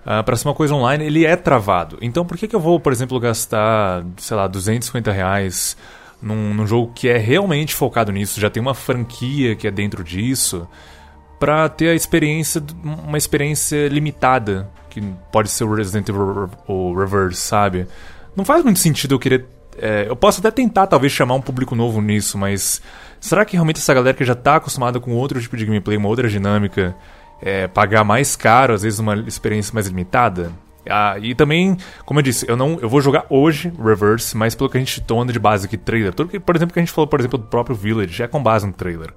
uh, para ser uma coisa online, ele é travado. Então por que, que eu vou, por exemplo, gastar, sei lá, 250 reais num, num jogo que é realmente focado nisso, já tem uma franquia que é dentro disso, para ter a experiência, uma experiência limitada, que pode ser o Resident Evil o Reverse, sabe? Não faz muito sentido eu querer. É, eu posso até tentar, talvez, chamar um público novo nisso, mas será que realmente essa galera que já está acostumada com outro tipo de gameplay, uma outra dinâmica, é, pagar mais caro, às vezes uma experiência mais limitada. Ah, e também, como eu disse, eu não eu vou jogar hoje Reverse, mas pelo que a gente toma de base aqui, trailer. Tudo que, por exemplo, que a gente falou, por exemplo, do próprio Village, é com base no trailer.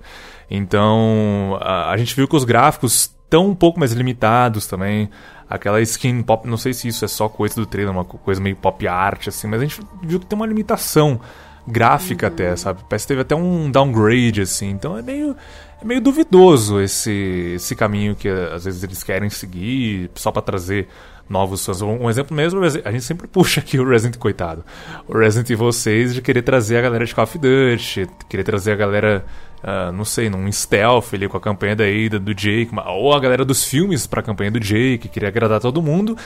Então, a, a gente viu que os gráficos estão um pouco mais limitados também. Aquela skin pop, não sei se isso é só coisa do trailer, uma coisa meio pop art, assim, mas a gente viu que tem uma limitação gráfica uhum. até, sabe? Parece que teve até um downgrade, assim. Então é meio, é meio duvidoso esse, esse caminho que às vezes eles querem seguir só para trazer novos fãs. Um exemplo mesmo, a gente sempre puxa aqui o Resident coitado. O Resident Evil 6 de querer trazer a galera de Call of Duty, querer trazer a galera, uh, não sei, num stealth ali com a campanha da Ada, do Jake, ou a galera dos filmes pra campanha do Jake, queria agradar todo mundo,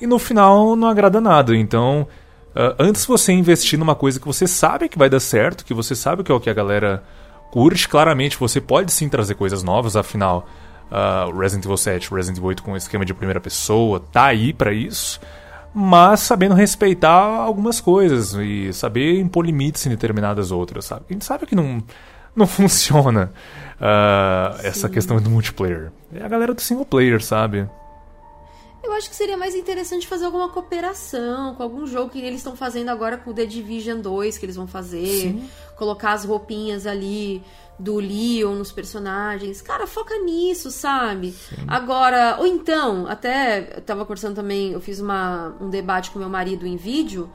e no final não agrada nada. Então, uh, antes você investir numa coisa que você sabe que vai dar certo, que você sabe que é o que a galera curte, claramente você pode sim trazer coisas novas, afinal uh, Resident Evil 7, Resident Evil 8 com esquema de primeira pessoa, tá aí para isso, mas sabendo respeitar algumas coisas e saber impor limites em determinadas outras, sabe? A gente sabe que não, não *laughs* funciona uh, essa questão do multiplayer. É a galera do single player, sabe? Eu acho que seria mais interessante fazer alguma cooperação com algum jogo que eles estão fazendo agora com o The Division 2 que eles vão fazer. Sim. Colocar as roupinhas ali do Leon nos personagens. Cara, foca nisso, sabe? Sim. Agora, ou então, até eu tava conversando também, eu fiz uma, um debate com meu marido em vídeo.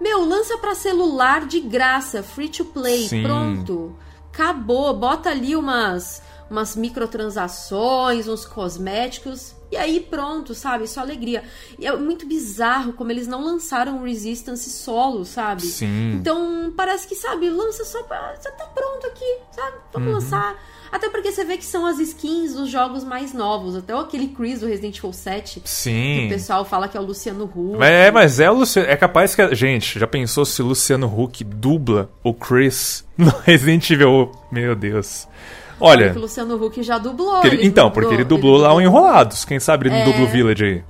Meu, lança para celular de graça, free to play, Sim. pronto. Acabou, bota ali umas umas microtransações, uns cosméticos e aí pronto, sabe? Só alegria. E é muito bizarro como eles não lançaram o Resistance solo, sabe? Sim. Então parece que, sabe, lança só pra. Já tá pronto aqui, sabe? Vamos uhum. lançar. Até porque você vê que são as skins dos jogos mais novos. Até aquele Chris do Resident Evil 7. Sim. Que o pessoal fala que é o Luciano Huck. É, mas é o Luciano. É capaz que. Gente, já pensou se o Luciano Huck dubla o Chris no *laughs* Resident Evil? Meu Deus. Olha. o Luciano Huck já dublou. Ele, então, dublou, porque ele dublou ele lá o Enrolados. Quem sabe ele é... não dubla o Village aí.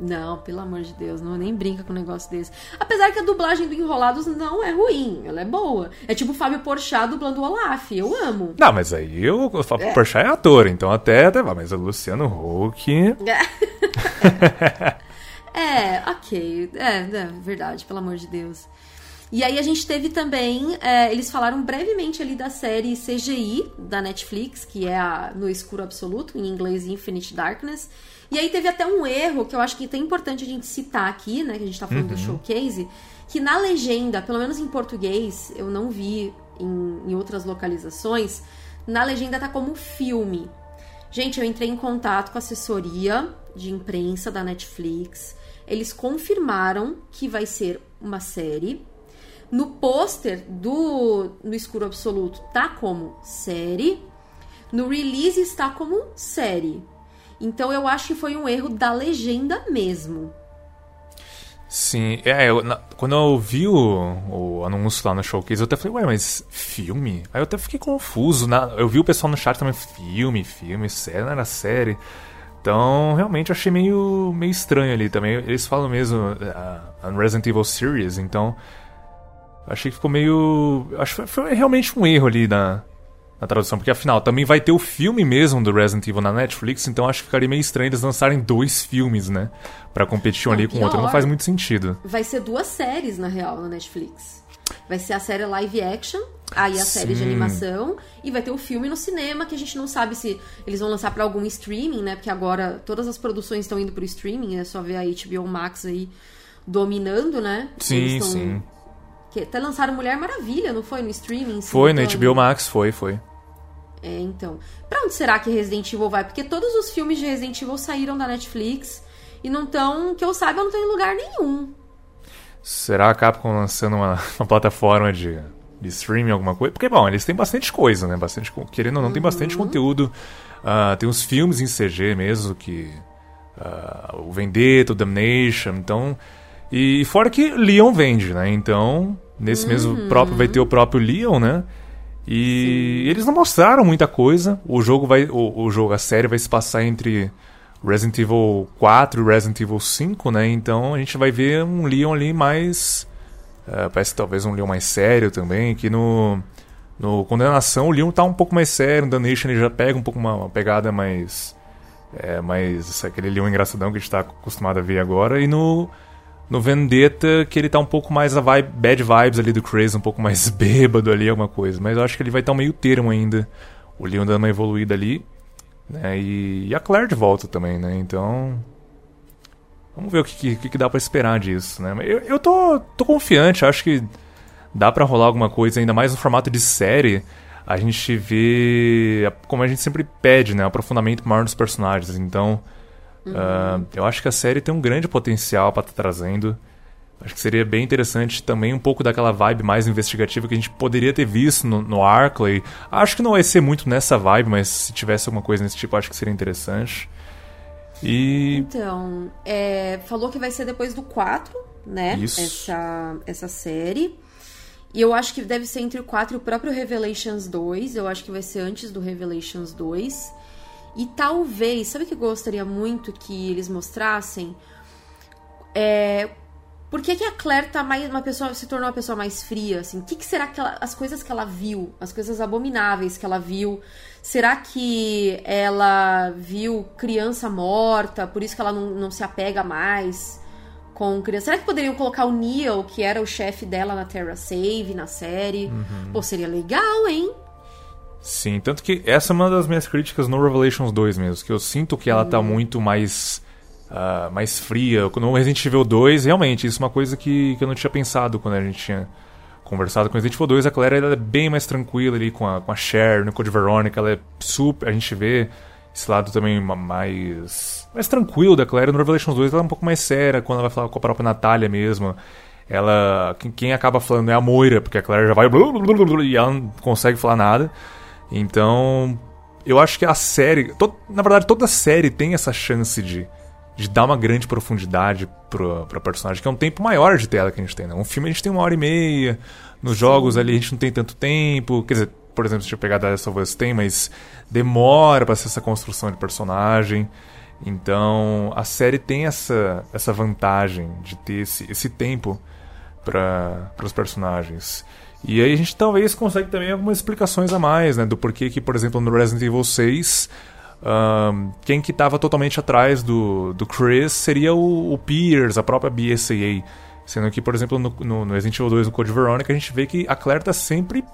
Não, pelo amor de Deus, não nem brinca com um negócio desse. Apesar que a dublagem do Enrolados não é ruim, ela é boa. É tipo o Fábio Porchat dublando o Olaf, eu amo. Não, mas aí o Fábio é. Porchat é ator, então até, até mas o Luciano Huck... *laughs* *laughs* é, ok, é, é verdade, pelo amor de Deus. E aí a gente teve também, é, eles falaram brevemente ali da série CGI da Netflix, que é a No Escuro Absoluto, em inglês Infinite Darkness. E aí teve até um erro que eu acho que é importante a gente citar aqui, né? Que a gente tá falando uhum. do showcase, que na legenda, pelo menos em português, eu não vi em, em outras localizações, na legenda tá como filme. Gente, eu entrei em contato com a assessoria de imprensa da Netflix. Eles confirmaram que vai ser uma série no pôster do No Escuro Absoluto tá como série. No release está como série. Então eu acho que foi um erro da legenda mesmo. Sim, é, eu, na, quando eu vi o, o, anúncio lá no showcase, eu até falei, ué, mas filme? Aí eu até fiquei confuso. Na, eu vi o pessoal no chat também, filme, filme, série, não era série. Então, realmente, eu achei meio, meio estranho ali também. Eles falam mesmo uh, Resident Evil Series, então Achei que ficou meio. Acho que foi realmente um erro ali na, na tradução, porque afinal também vai ter o filme mesmo do Resident Evil na Netflix, então acho que ficaria meio estranho eles lançarem dois filmes, né? Pra competir um ali com o outro. Não faz muito sentido. Vai ser duas séries, na real, na Netflix. Vai ser a série live action, aí a Sim. série de animação, e vai ter o filme no cinema, que a gente não sabe se eles vão lançar para algum streaming, né? Porque agora todas as produções estão indo pro streaming, é só ver a HBO Max aí dominando, né? Sim, sim que até lançaram Mulher Maravilha, não foi? No streaming? Foi, no HBO Max, foi, foi. É, então. Pra onde será que Resident Evil vai? Porque todos os filmes de Resident Evil saíram da Netflix e não estão, que eu saiba, não estão em lugar nenhum. Será a Capcom lançando uma, *laughs* uma plataforma de, de streaming, alguma coisa? Porque, bom, eles têm bastante coisa, né? Bastante, querendo ou não, uhum. tem bastante uhum. conteúdo. Uh, tem uns filmes em CG mesmo, que... Uh, o Vendetta, o Damnation, então... E fora que Leon vende, né? Então, nesse uhum. mesmo próprio vai ter o próprio Leon, né? E Sim. eles não mostraram muita coisa. O jogo vai o, o, jogo, a série vai se passar entre Resident Evil 4 e Resident Evil 5, né? Então a gente vai ver um Leon ali mais uh, parece que talvez um Leon mais sério também, que no no Condenação o Leon tá um pouco mais sério, no Damnation ele já pega um pouco uma, uma pegada mais é, mais aquele Leon engraçadão que a gente tá acostumado a ver agora e no no Vendetta, que ele tá um pouco mais a vibe, bad vibes ali do Crazy, um pouco mais *laughs* bêbado ali, alguma coisa. Mas eu acho que ele vai estar tá um meio termo ainda. O Leon dando uma evoluída ali. Né? E, e, a Claire de volta também, né? Então. Vamos ver o que, que, que dá para esperar disso, né? Eu, eu tô, tô confiante, acho que dá para rolar alguma coisa, ainda mais no formato de série, a gente vê, como a gente sempre pede, né, aprofundamento maior nos personagens. Então, uhum. uh, eu acho que a série tem um grande potencial para estar tá trazendo. Acho que seria bem interessante também um pouco daquela vibe mais investigativa que a gente poderia ter visto no, no Arkley. Acho que não vai ser muito nessa vibe, mas se tivesse alguma coisa nesse tipo, acho que seria interessante. E. Então, é, falou que vai ser depois do 4, né? Isso. Essa, essa série. E eu acho que deve ser entre o 4 e o próprio Revelations 2. Eu acho que vai ser antes do Revelations 2. E talvez, sabe o que eu gostaria muito que eles mostrassem? É, por que, que a Claire tá mais uma pessoa se tornou uma pessoa mais fria assim? O que, que será que ela, as coisas que ela viu, as coisas abomináveis que ela viu? Será que ela viu criança morta, por isso que ela não, não se apega mais com criança? Será que poderiam colocar o Neil, que era o chefe dela na Terra Save, na série? Uhum. Pô, seria legal, hein? Sim, tanto que essa é uma das minhas críticas no Revelations 2 mesmo, que eu sinto que ela tá hum. muito mais uh, mais fria. No Resident Evil 2, realmente, isso é uma coisa que, que eu não tinha pensado quando a gente tinha conversado com Resident Evil 2. A Claire ela é bem mais tranquila ali com a, com a Cher, no Code Veronica. Ela é super. A gente vê esse lado também mais. mais tranquilo da Claire. No Revelations 2 ela é um pouco mais séria quando ela vai falar com a própria Natália mesmo. Ela. Quem acaba falando é a Moira, porque a Claire já vai. e ela não consegue falar nada. Então. Eu acho que a série. To, na verdade, toda série tem essa chance de de dar uma grande profundidade pro, pro personagem, que é um tempo maior de tela que a gente tem. Né? Um filme a gente tem uma hora e meia, nos jogos ali a gente não tem tanto tempo. Quer dizer, por exemplo, se eu pegar Last of Us tem, mas demora para ser essa construção de personagem. Então a série tem essa, essa vantagem de ter esse, esse tempo para os personagens. E aí a gente talvez consegue também algumas explicações a mais, né? Do porquê que, por exemplo, no Resident Evil 6 um, quem que estava totalmente atrás do, do Chris seria o, o Pierce, a própria BSAA. Sendo que, por exemplo, no, no, no Resident Evil 2, no Code Veronica, a gente vê que a Claire tá sempre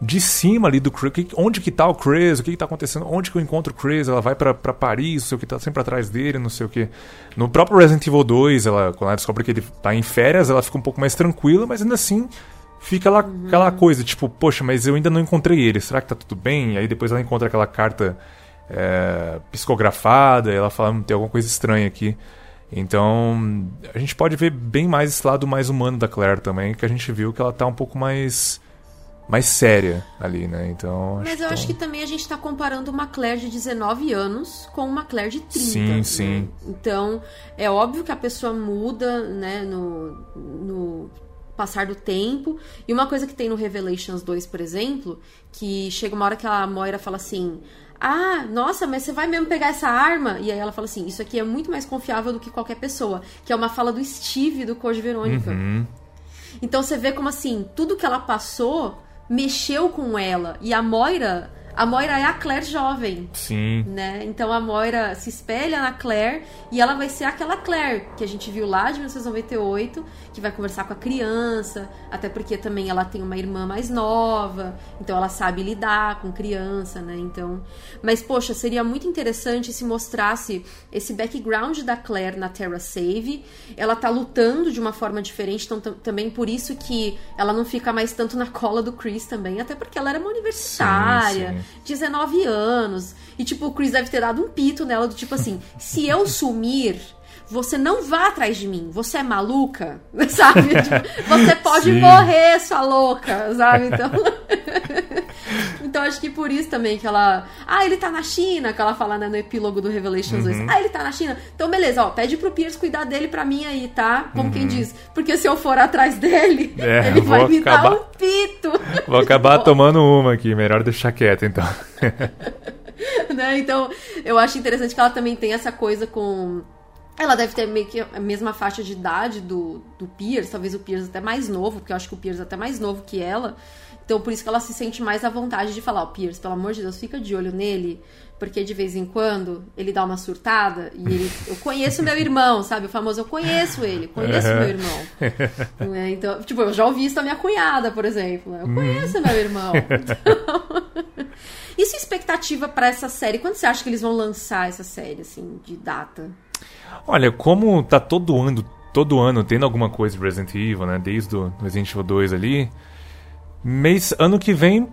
de cima ali do Chris. Onde que tá o Chris? O que que tá acontecendo? Onde que eu encontro o Chris? Ela vai para Paris, não sei o que, tá sempre atrás dele, não sei o que. No próprio Resident Evil 2, ela, quando ela descobre que ele tá em férias, ela fica um pouco mais tranquila, mas ainda assim fica lá uhum. aquela coisa, tipo, poxa, mas eu ainda não encontrei ele, será que tá tudo bem? E aí depois ela encontra aquela carta é, psicografada, ela fala, hum, tem alguma coisa estranha aqui. Então, a gente pode ver bem mais esse lado mais humano da Claire também, que a gente viu que ela tá um pouco mais mais séria ali, né? Então, Mas eu acho que também a gente tá comparando uma Claire de 19 anos com uma Claire de 30. Sim, né? sim. Então, é óbvio que a pessoa muda, né, no, no passar do tempo. E uma coisa que tem no Revelations 2, por exemplo, que chega uma hora que a Moira fala assim: ah, nossa, mas você vai mesmo pegar essa arma? E aí ela fala assim: Isso aqui é muito mais confiável do que qualquer pessoa. Que é uma fala do Steve do Code Verônica. Uhum. Então você vê como assim, tudo que ela passou mexeu com ela. E a Moira a Moira é a Claire jovem. Sim. Né? Então a Moira se espelha na Claire e ela vai ser aquela Claire que a gente viu lá de 1998, que vai conversar com a criança, até porque também ela tem uma irmã mais nova, então ela sabe lidar com criança, né? Então, mas poxa, seria muito interessante se mostrasse esse background da Claire na Terra Save. Ela tá lutando de uma forma diferente, então também por isso que ela não fica mais tanto na cola do Chris também, até porque ela era uma universitária. Sim, sim. 19 anos. E, tipo, o Chris deve ter dado um pito nela, do tipo assim: se eu sumir, você não vá atrás de mim, você é maluca, *laughs* sabe? Tipo, você pode Sim. morrer, sua louca, sabe? Então. *laughs* então acho que por isso também que ela. Ah, ele tá na China, que ela fala né, no epílogo do Revelations uhum. 2. Ah, ele tá na China. Então, beleza, ó, pede pro Pierce cuidar dele pra mim aí, tá? Como uhum. quem diz. Porque se eu for atrás dele, é, ele vai me acabar... dar um pito. *laughs* Vou acabar tomando uma aqui, melhor deixar quieto então. *laughs* né? Então, eu acho interessante que ela também tem essa coisa com ela deve ter meio que a mesma faixa de idade do, do Pierce, talvez o Pierce até mais novo, porque eu acho que o Pierce é até mais novo que ela. Então, por isso que ela se sente mais à vontade de falar: Ó, oh, Pierce, pelo amor de Deus, fica de olho nele, porque de vez em quando ele dá uma surtada e ele. *laughs* Eu conheço meu irmão, sabe? O famoso eu conheço ele, conheço uhum. meu irmão. É, então, tipo, eu já ouvi isso da minha cunhada, por exemplo. Eu conheço meu irmão. Então... *laughs* e sua expectativa para essa série? Quando você acha que eles vão lançar essa série, assim, de data? Olha, como tá todo ano, todo ano tendo alguma coisa de Resident Evil, né? Desde o Resident Evil 2 ali, Mês, ano que vem,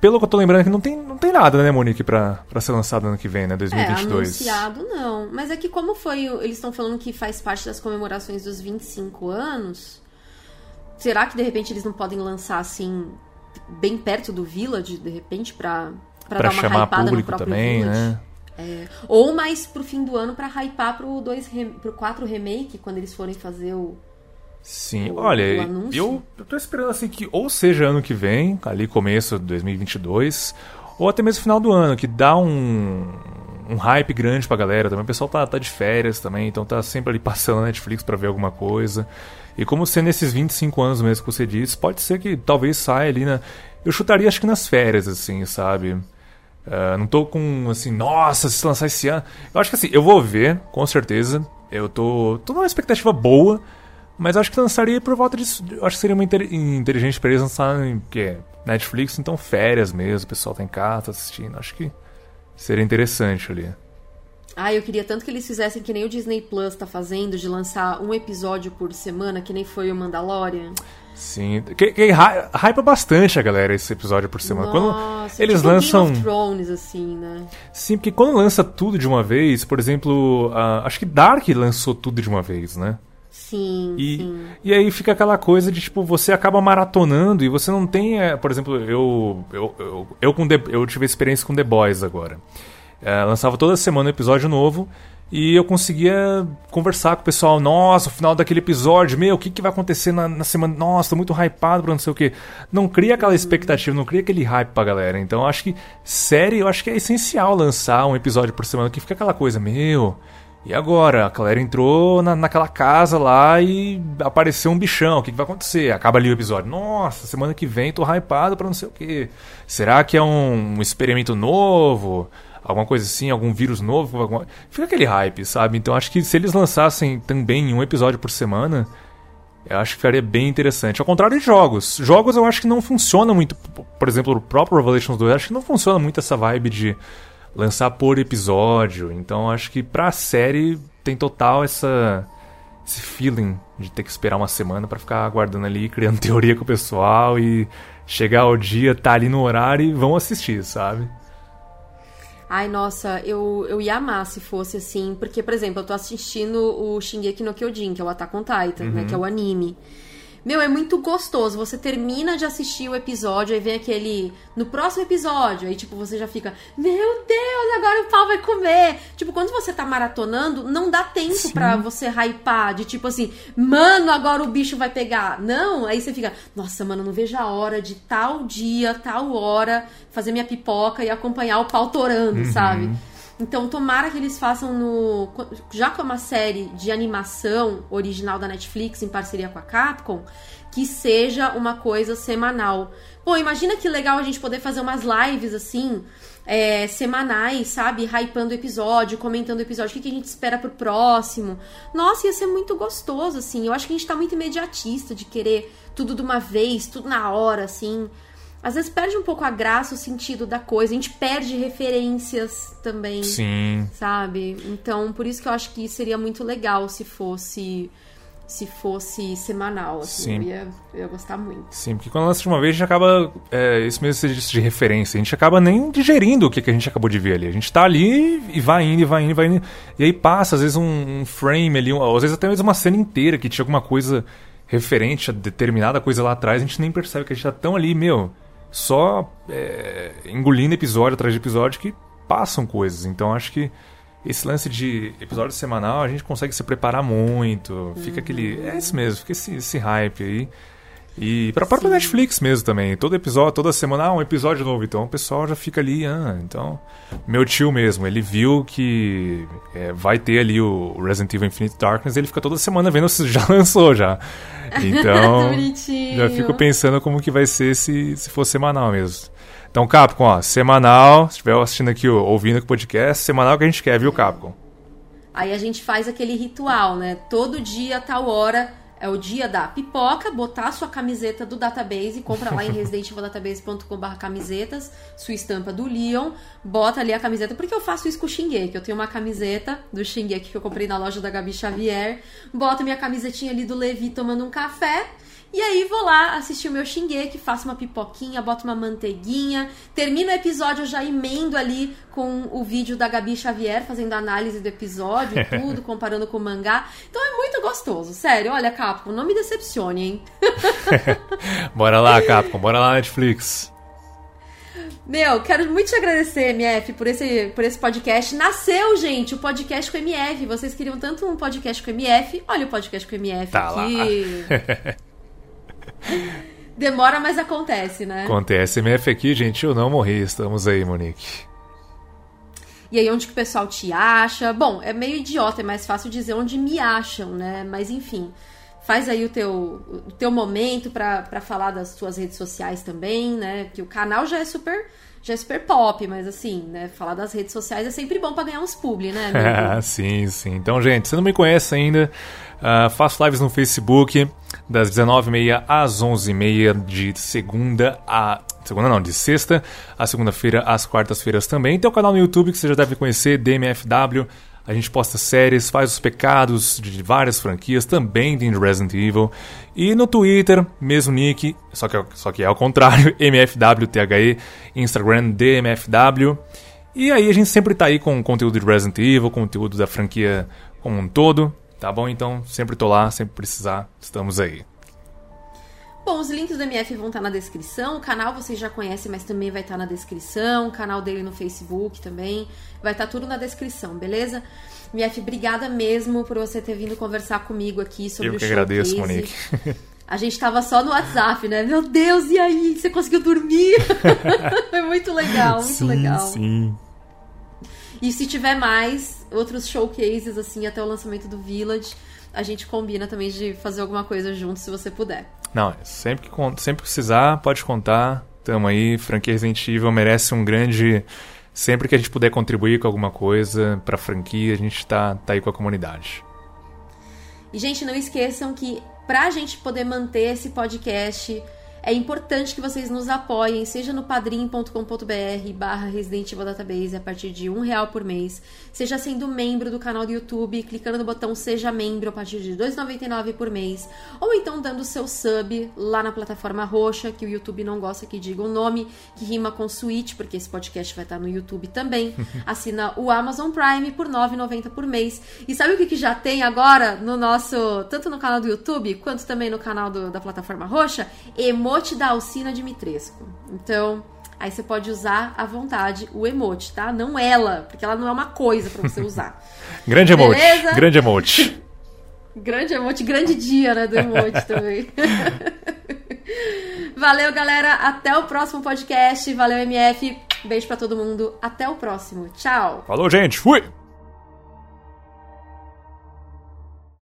pelo que eu tô lembrando aqui, não tem, não tem nada, né, Monique, pra, pra ser lançado ano que vem, né? 2022. É, anunciado não. Mas é que como foi. Eles estão falando que faz parte das comemorações dos 25 anos. Será que de repente eles não podem lançar assim, bem perto do Village, de repente, pra, pra, Pra dar uma chamar hypada público no próprio também, Village? né? É. Ou mais pro fim do ano pra hypar pro, dois, pro 4 remake, quando eles forem fazer o. Sim, o- olha, o eu, eu tô esperando assim que ou seja ano que vem, ali começo de 2022, ou até mesmo final do ano, que dá um, um hype grande pra galera também. O pessoal tá, tá de férias também, então tá sempre ali *laughs* passando na Netflix pra ver alguma coisa. E como sendo esses 25 anos mesmo que você disse, pode ser que talvez saia ali na. Eu chutaria acho que nas férias, assim, sabe? Ah, não tô com assim, nossa, se lançar esse ano. Eu acho que assim, eu vou ver, com certeza. Eu tô, tô numa expectativa boa, mas acho que lançaria por volta disso. Acho que seria uma inte- inteligente pra eles lançar em que Netflix, então férias mesmo, o pessoal tá em casa tá assistindo. Acho que seria interessante ali. Ah, eu queria tanto que eles fizessem que nem o Disney Plus tá fazendo, de lançar um episódio por semana, que nem foi o Mandalorian. Sim, que, que hypa bastante a galera esse episódio por semana. Quando Nossa, eles tipo lançam. Game of Thrones, assim, né? Sim, porque quando lança tudo de uma vez, por exemplo, ah, acho que Dark lançou tudo de uma vez, né? Sim, E, sim. e aí fica aquela coisa de, tipo, você acaba maratonando e você não tem, é, por exemplo, eu eu, eu, eu, com The- eu tive experiência com The Boys agora. É, lançava toda semana um episódio novo e eu conseguia conversar com o pessoal. Nossa, o final daquele episódio, meu, o que, que vai acontecer na, na semana? Nossa, tô muito hypado pra não sei o que. Não cria aquela expectativa, não cria aquele hype pra galera. Então eu acho que série, eu acho que é essencial lançar um episódio por semana que fica aquela coisa, meu. E agora? A galera entrou na, naquela casa lá e apareceu um bichão. O que, que vai acontecer? Acaba ali o episódio. Nossa, semana que vem tô hypado pra não sei o que. Será que é um, um experimento novo? Alguma coisa assim? Algum vírus novo? Alguma- Fica aquele hype, sabe? Então acho que se eles lançassem também um episódio por semana, eu acho que ficaria bem interessante. Ao contrário de jogos. Jogos eu acho que não funciona muito. Por exemplo, o próprio Revelations 2, eu acho que não funciona muito essa vibe de lançar por episódio. Então acho que pra série tem total essa esse feeling de ter que esperar uma semana pra ficar aguardando ali, criando *laughs* teoria com o pessoal e chegar o dia, tá ali no horário e vão assistir, sabe? Ai, nossa, eu, eu ia amar se fosse assim, porque, por exemplo, eu tô assistindo o Shingeki no Kyojin, que é o Attack on Titan, né, que é o anime. Meu, é muito gostoso. Você termina de assistir o episódio, aí vem aquele. No próximo episódio, aí tipo, você já fica. Meu Deus, agora o pau vai comer. Tipo, quando você tá maratonando, não dá tempo pra você hypar. De tipo assim, mano, agora o bicho vai pegar. Não, aí você fica, nossa, mano, não vejo a hora de tal dia, tal hora, fazer minha pipoca e acompanhar o pau torando, sabe? Então, tomara que eles façam no. Já que é uma série de animação original da Netflix em parceria com a Capcom, que seja uma coisa semanal. Pô, imagina que legal a gente poder fazer umas lives assim. é, semanais, sabe? Hypando o episódio, comentando o episódio, o que, que a gente espera pro próximo. Nossa, ia ser muito gostoso, assim. Eu acho que a gente tá muito imediatista de querer tudo de uma vez, tudo na hora, assim. Às vezes perde um pouco a graça, o sentido da coisa. A gente perde referências também, Sim. sabe? Então, por isso que eu acho que seria muito legal se fosse se fosse semanal, assim. Sim. Eu ia, eu ia gostar muito. Sim, porque quando lança de uma vez, a gente acaba. É, isso mesmo que de referência. A gente acaba nem digerindo o que, que a gente acabou de ver ali. A gente tá ali e vai indo, e vai indo, e vai indo. E aí passa, às vezes, um, um frame ali, um- às vezes até mesmo uma cena inteira que tinha alguma coisa referente a determinada coisa lá atrás, a gente nem percebe que a gente tá tão ali, meu, só é, engolindo episódio atrás de episódio que passam coisas. Então acho que esse lance de episódio semanal a gente consegue se preparar muito. Fica aquele. É isso mesmo, fica esse, esse hype aí. E pra própria Sim. Netflix mesmo também. Todo episódio, toda semana, ah, um episódio novo. Então o pessoal já fica ali, ah, então. Meu tio mesmo, ele viu que é, vai ter ali o Resident Evil Infinite Darkness, ele fica toda semana vendo se já *laughs* lançou já. Então. *laughs* Bonitinho. já fico pensando como que vai ser se, se for semanal mesmo. Então, Capcom, ó, semanal, se estiver assistindo aqui, ouvindo aqui o podcast, semanal que a gente quer, viu, Capcom? Aí a gente faz aquele ritual, né? Todo dia, tal hora, é o dia da pipoca, botar a sua camiseta do database, compra lá em *laughs* residentevildatabase.com.br camisetas, sua estampa do Leon, bota ali a camiseta, porque eu faço isso com o Shingeki. Eu tenho uma camiseta do Shingeki que eu comprei na loja da Gabi Xavier, bota minha camisetinha ali do Levi tomando um café. E aí vou lá assistir o meu Shingeki, faço uma pipoquinha, boto uma manteiguinha, termino o episódio, eu já emendo ali com o vídeo da Gabi Xavier fazendo análise do episódio, *laughs* tudo, comparando com o mangá. Então é muito gostoso, sério. Olha, Capcom, não me decepcione, hein? *laughs* bora lá, Capcom, bora lá, Netflix. Meu, quero muito te agradecer, MF, por esse, por esse podcast. Nasceu, gente, o podcast com MF. Vocês queriam tanto um podcast com MF. Olha o podcast com MF tá aqui. Lá. *laughs* Demora, mas acontece, né? Acontece. MF aqui, gente, eu não morri. Estamos aí, Monique. E aí, onde que o pessoal te acha? Bom, é meio idiota, é mais fácil dizer onde me acham, né? Mas enfim, faz aí o teu, o teu momento para falar das suas redes sociais também, né? Porque o canal já é super já é super pop, mas assim, né, falar das redes sociais é sempre bom para ganhar uns publi, né? *laughs* sim, sim. Então, gente, se não me conhece ainda, uh, faço lives no Facebook das 19h30 às 11h30 de segunda a segunda não, de sexta a segunda-feira, às quartas-feiras também. Tem o canal no YouTube que você já deve conhecer, DMFW. A gente posta séries, faz os pecados de várias franquias, também tem Resident Evil. E no Twitter, mesmo nick, só que, só que é ao contrário, *laughs* MFWTHE, Instagram DMFW. E aí a gente sempre tá aí com conteúdo de Resident Evil, conteúdo da franquia como um todo, tá bom? Então sempre tô lá, sempre precisar, estamos aí. Bom, os links do MF vão estar na descrição. O canal vocês já conhecem, mas também vai estar na descrição. O canal dele no Facebook também. Vai estar tudo na descrição, beleza? MF, obrigada mesmo por você ter vindo conversar comigo aqui sobre Eu o que agradeço, Monique. *laughs* A gente tava só no WhatsApp, né? Meu Deus, e aí? Você conseguiu dormir? *laughs* Foi muito legal, muito sim, legal. Sim. E se tiver mais outros showcases, assim, até o lançamento do Village, a gente combina também de fazer alguma coisa junto, se você puder. Não, sempre que sempre precisar, pode contar. Tamo aí, franquia Resident Evil merece um grande. Sempre que a gente puder contribuir com alguma coisa pra franquia, a gente tá, tá aí com a comunidade. E, gente, não esqueçam que pra gente poder manter esse podcast é importante que vocês nos apoiem, seja no padrim.com.br barra Resident Evil Database a partir de um real por mês, seja sendo membro do canal do YouTube, clicando no botão Seja Membro a partir de R$ 2,99 por mês, ou então dando seu sub lá na plataforma roxa, que o YouTube não gosta que diga o um nome, que rima com Switch, porque esse podcast vai estar no YouTube também. *laughs* Assina o Amazon Prime por R$ 9,90 por mês. E sabe o que, que já tem agora no nosso, tanto no canal do YouTube, quanto também no canal do, da plataforma roxa? Emo emote da Alcina Dimitrescu. Então, aí você pode usar à vontade o emote, tá? Não ela, porque ela não é uma coisa para você usar. *laughs* grande emote. Grande emote. *laughs* grande emote, grande dia, né, do emote *laughs* também. Valeu, galera. Até o próximo podcast. Valeu, MF. Beijo para todo mundo. Até o próximo. Tchau. Falou, gente. Fui.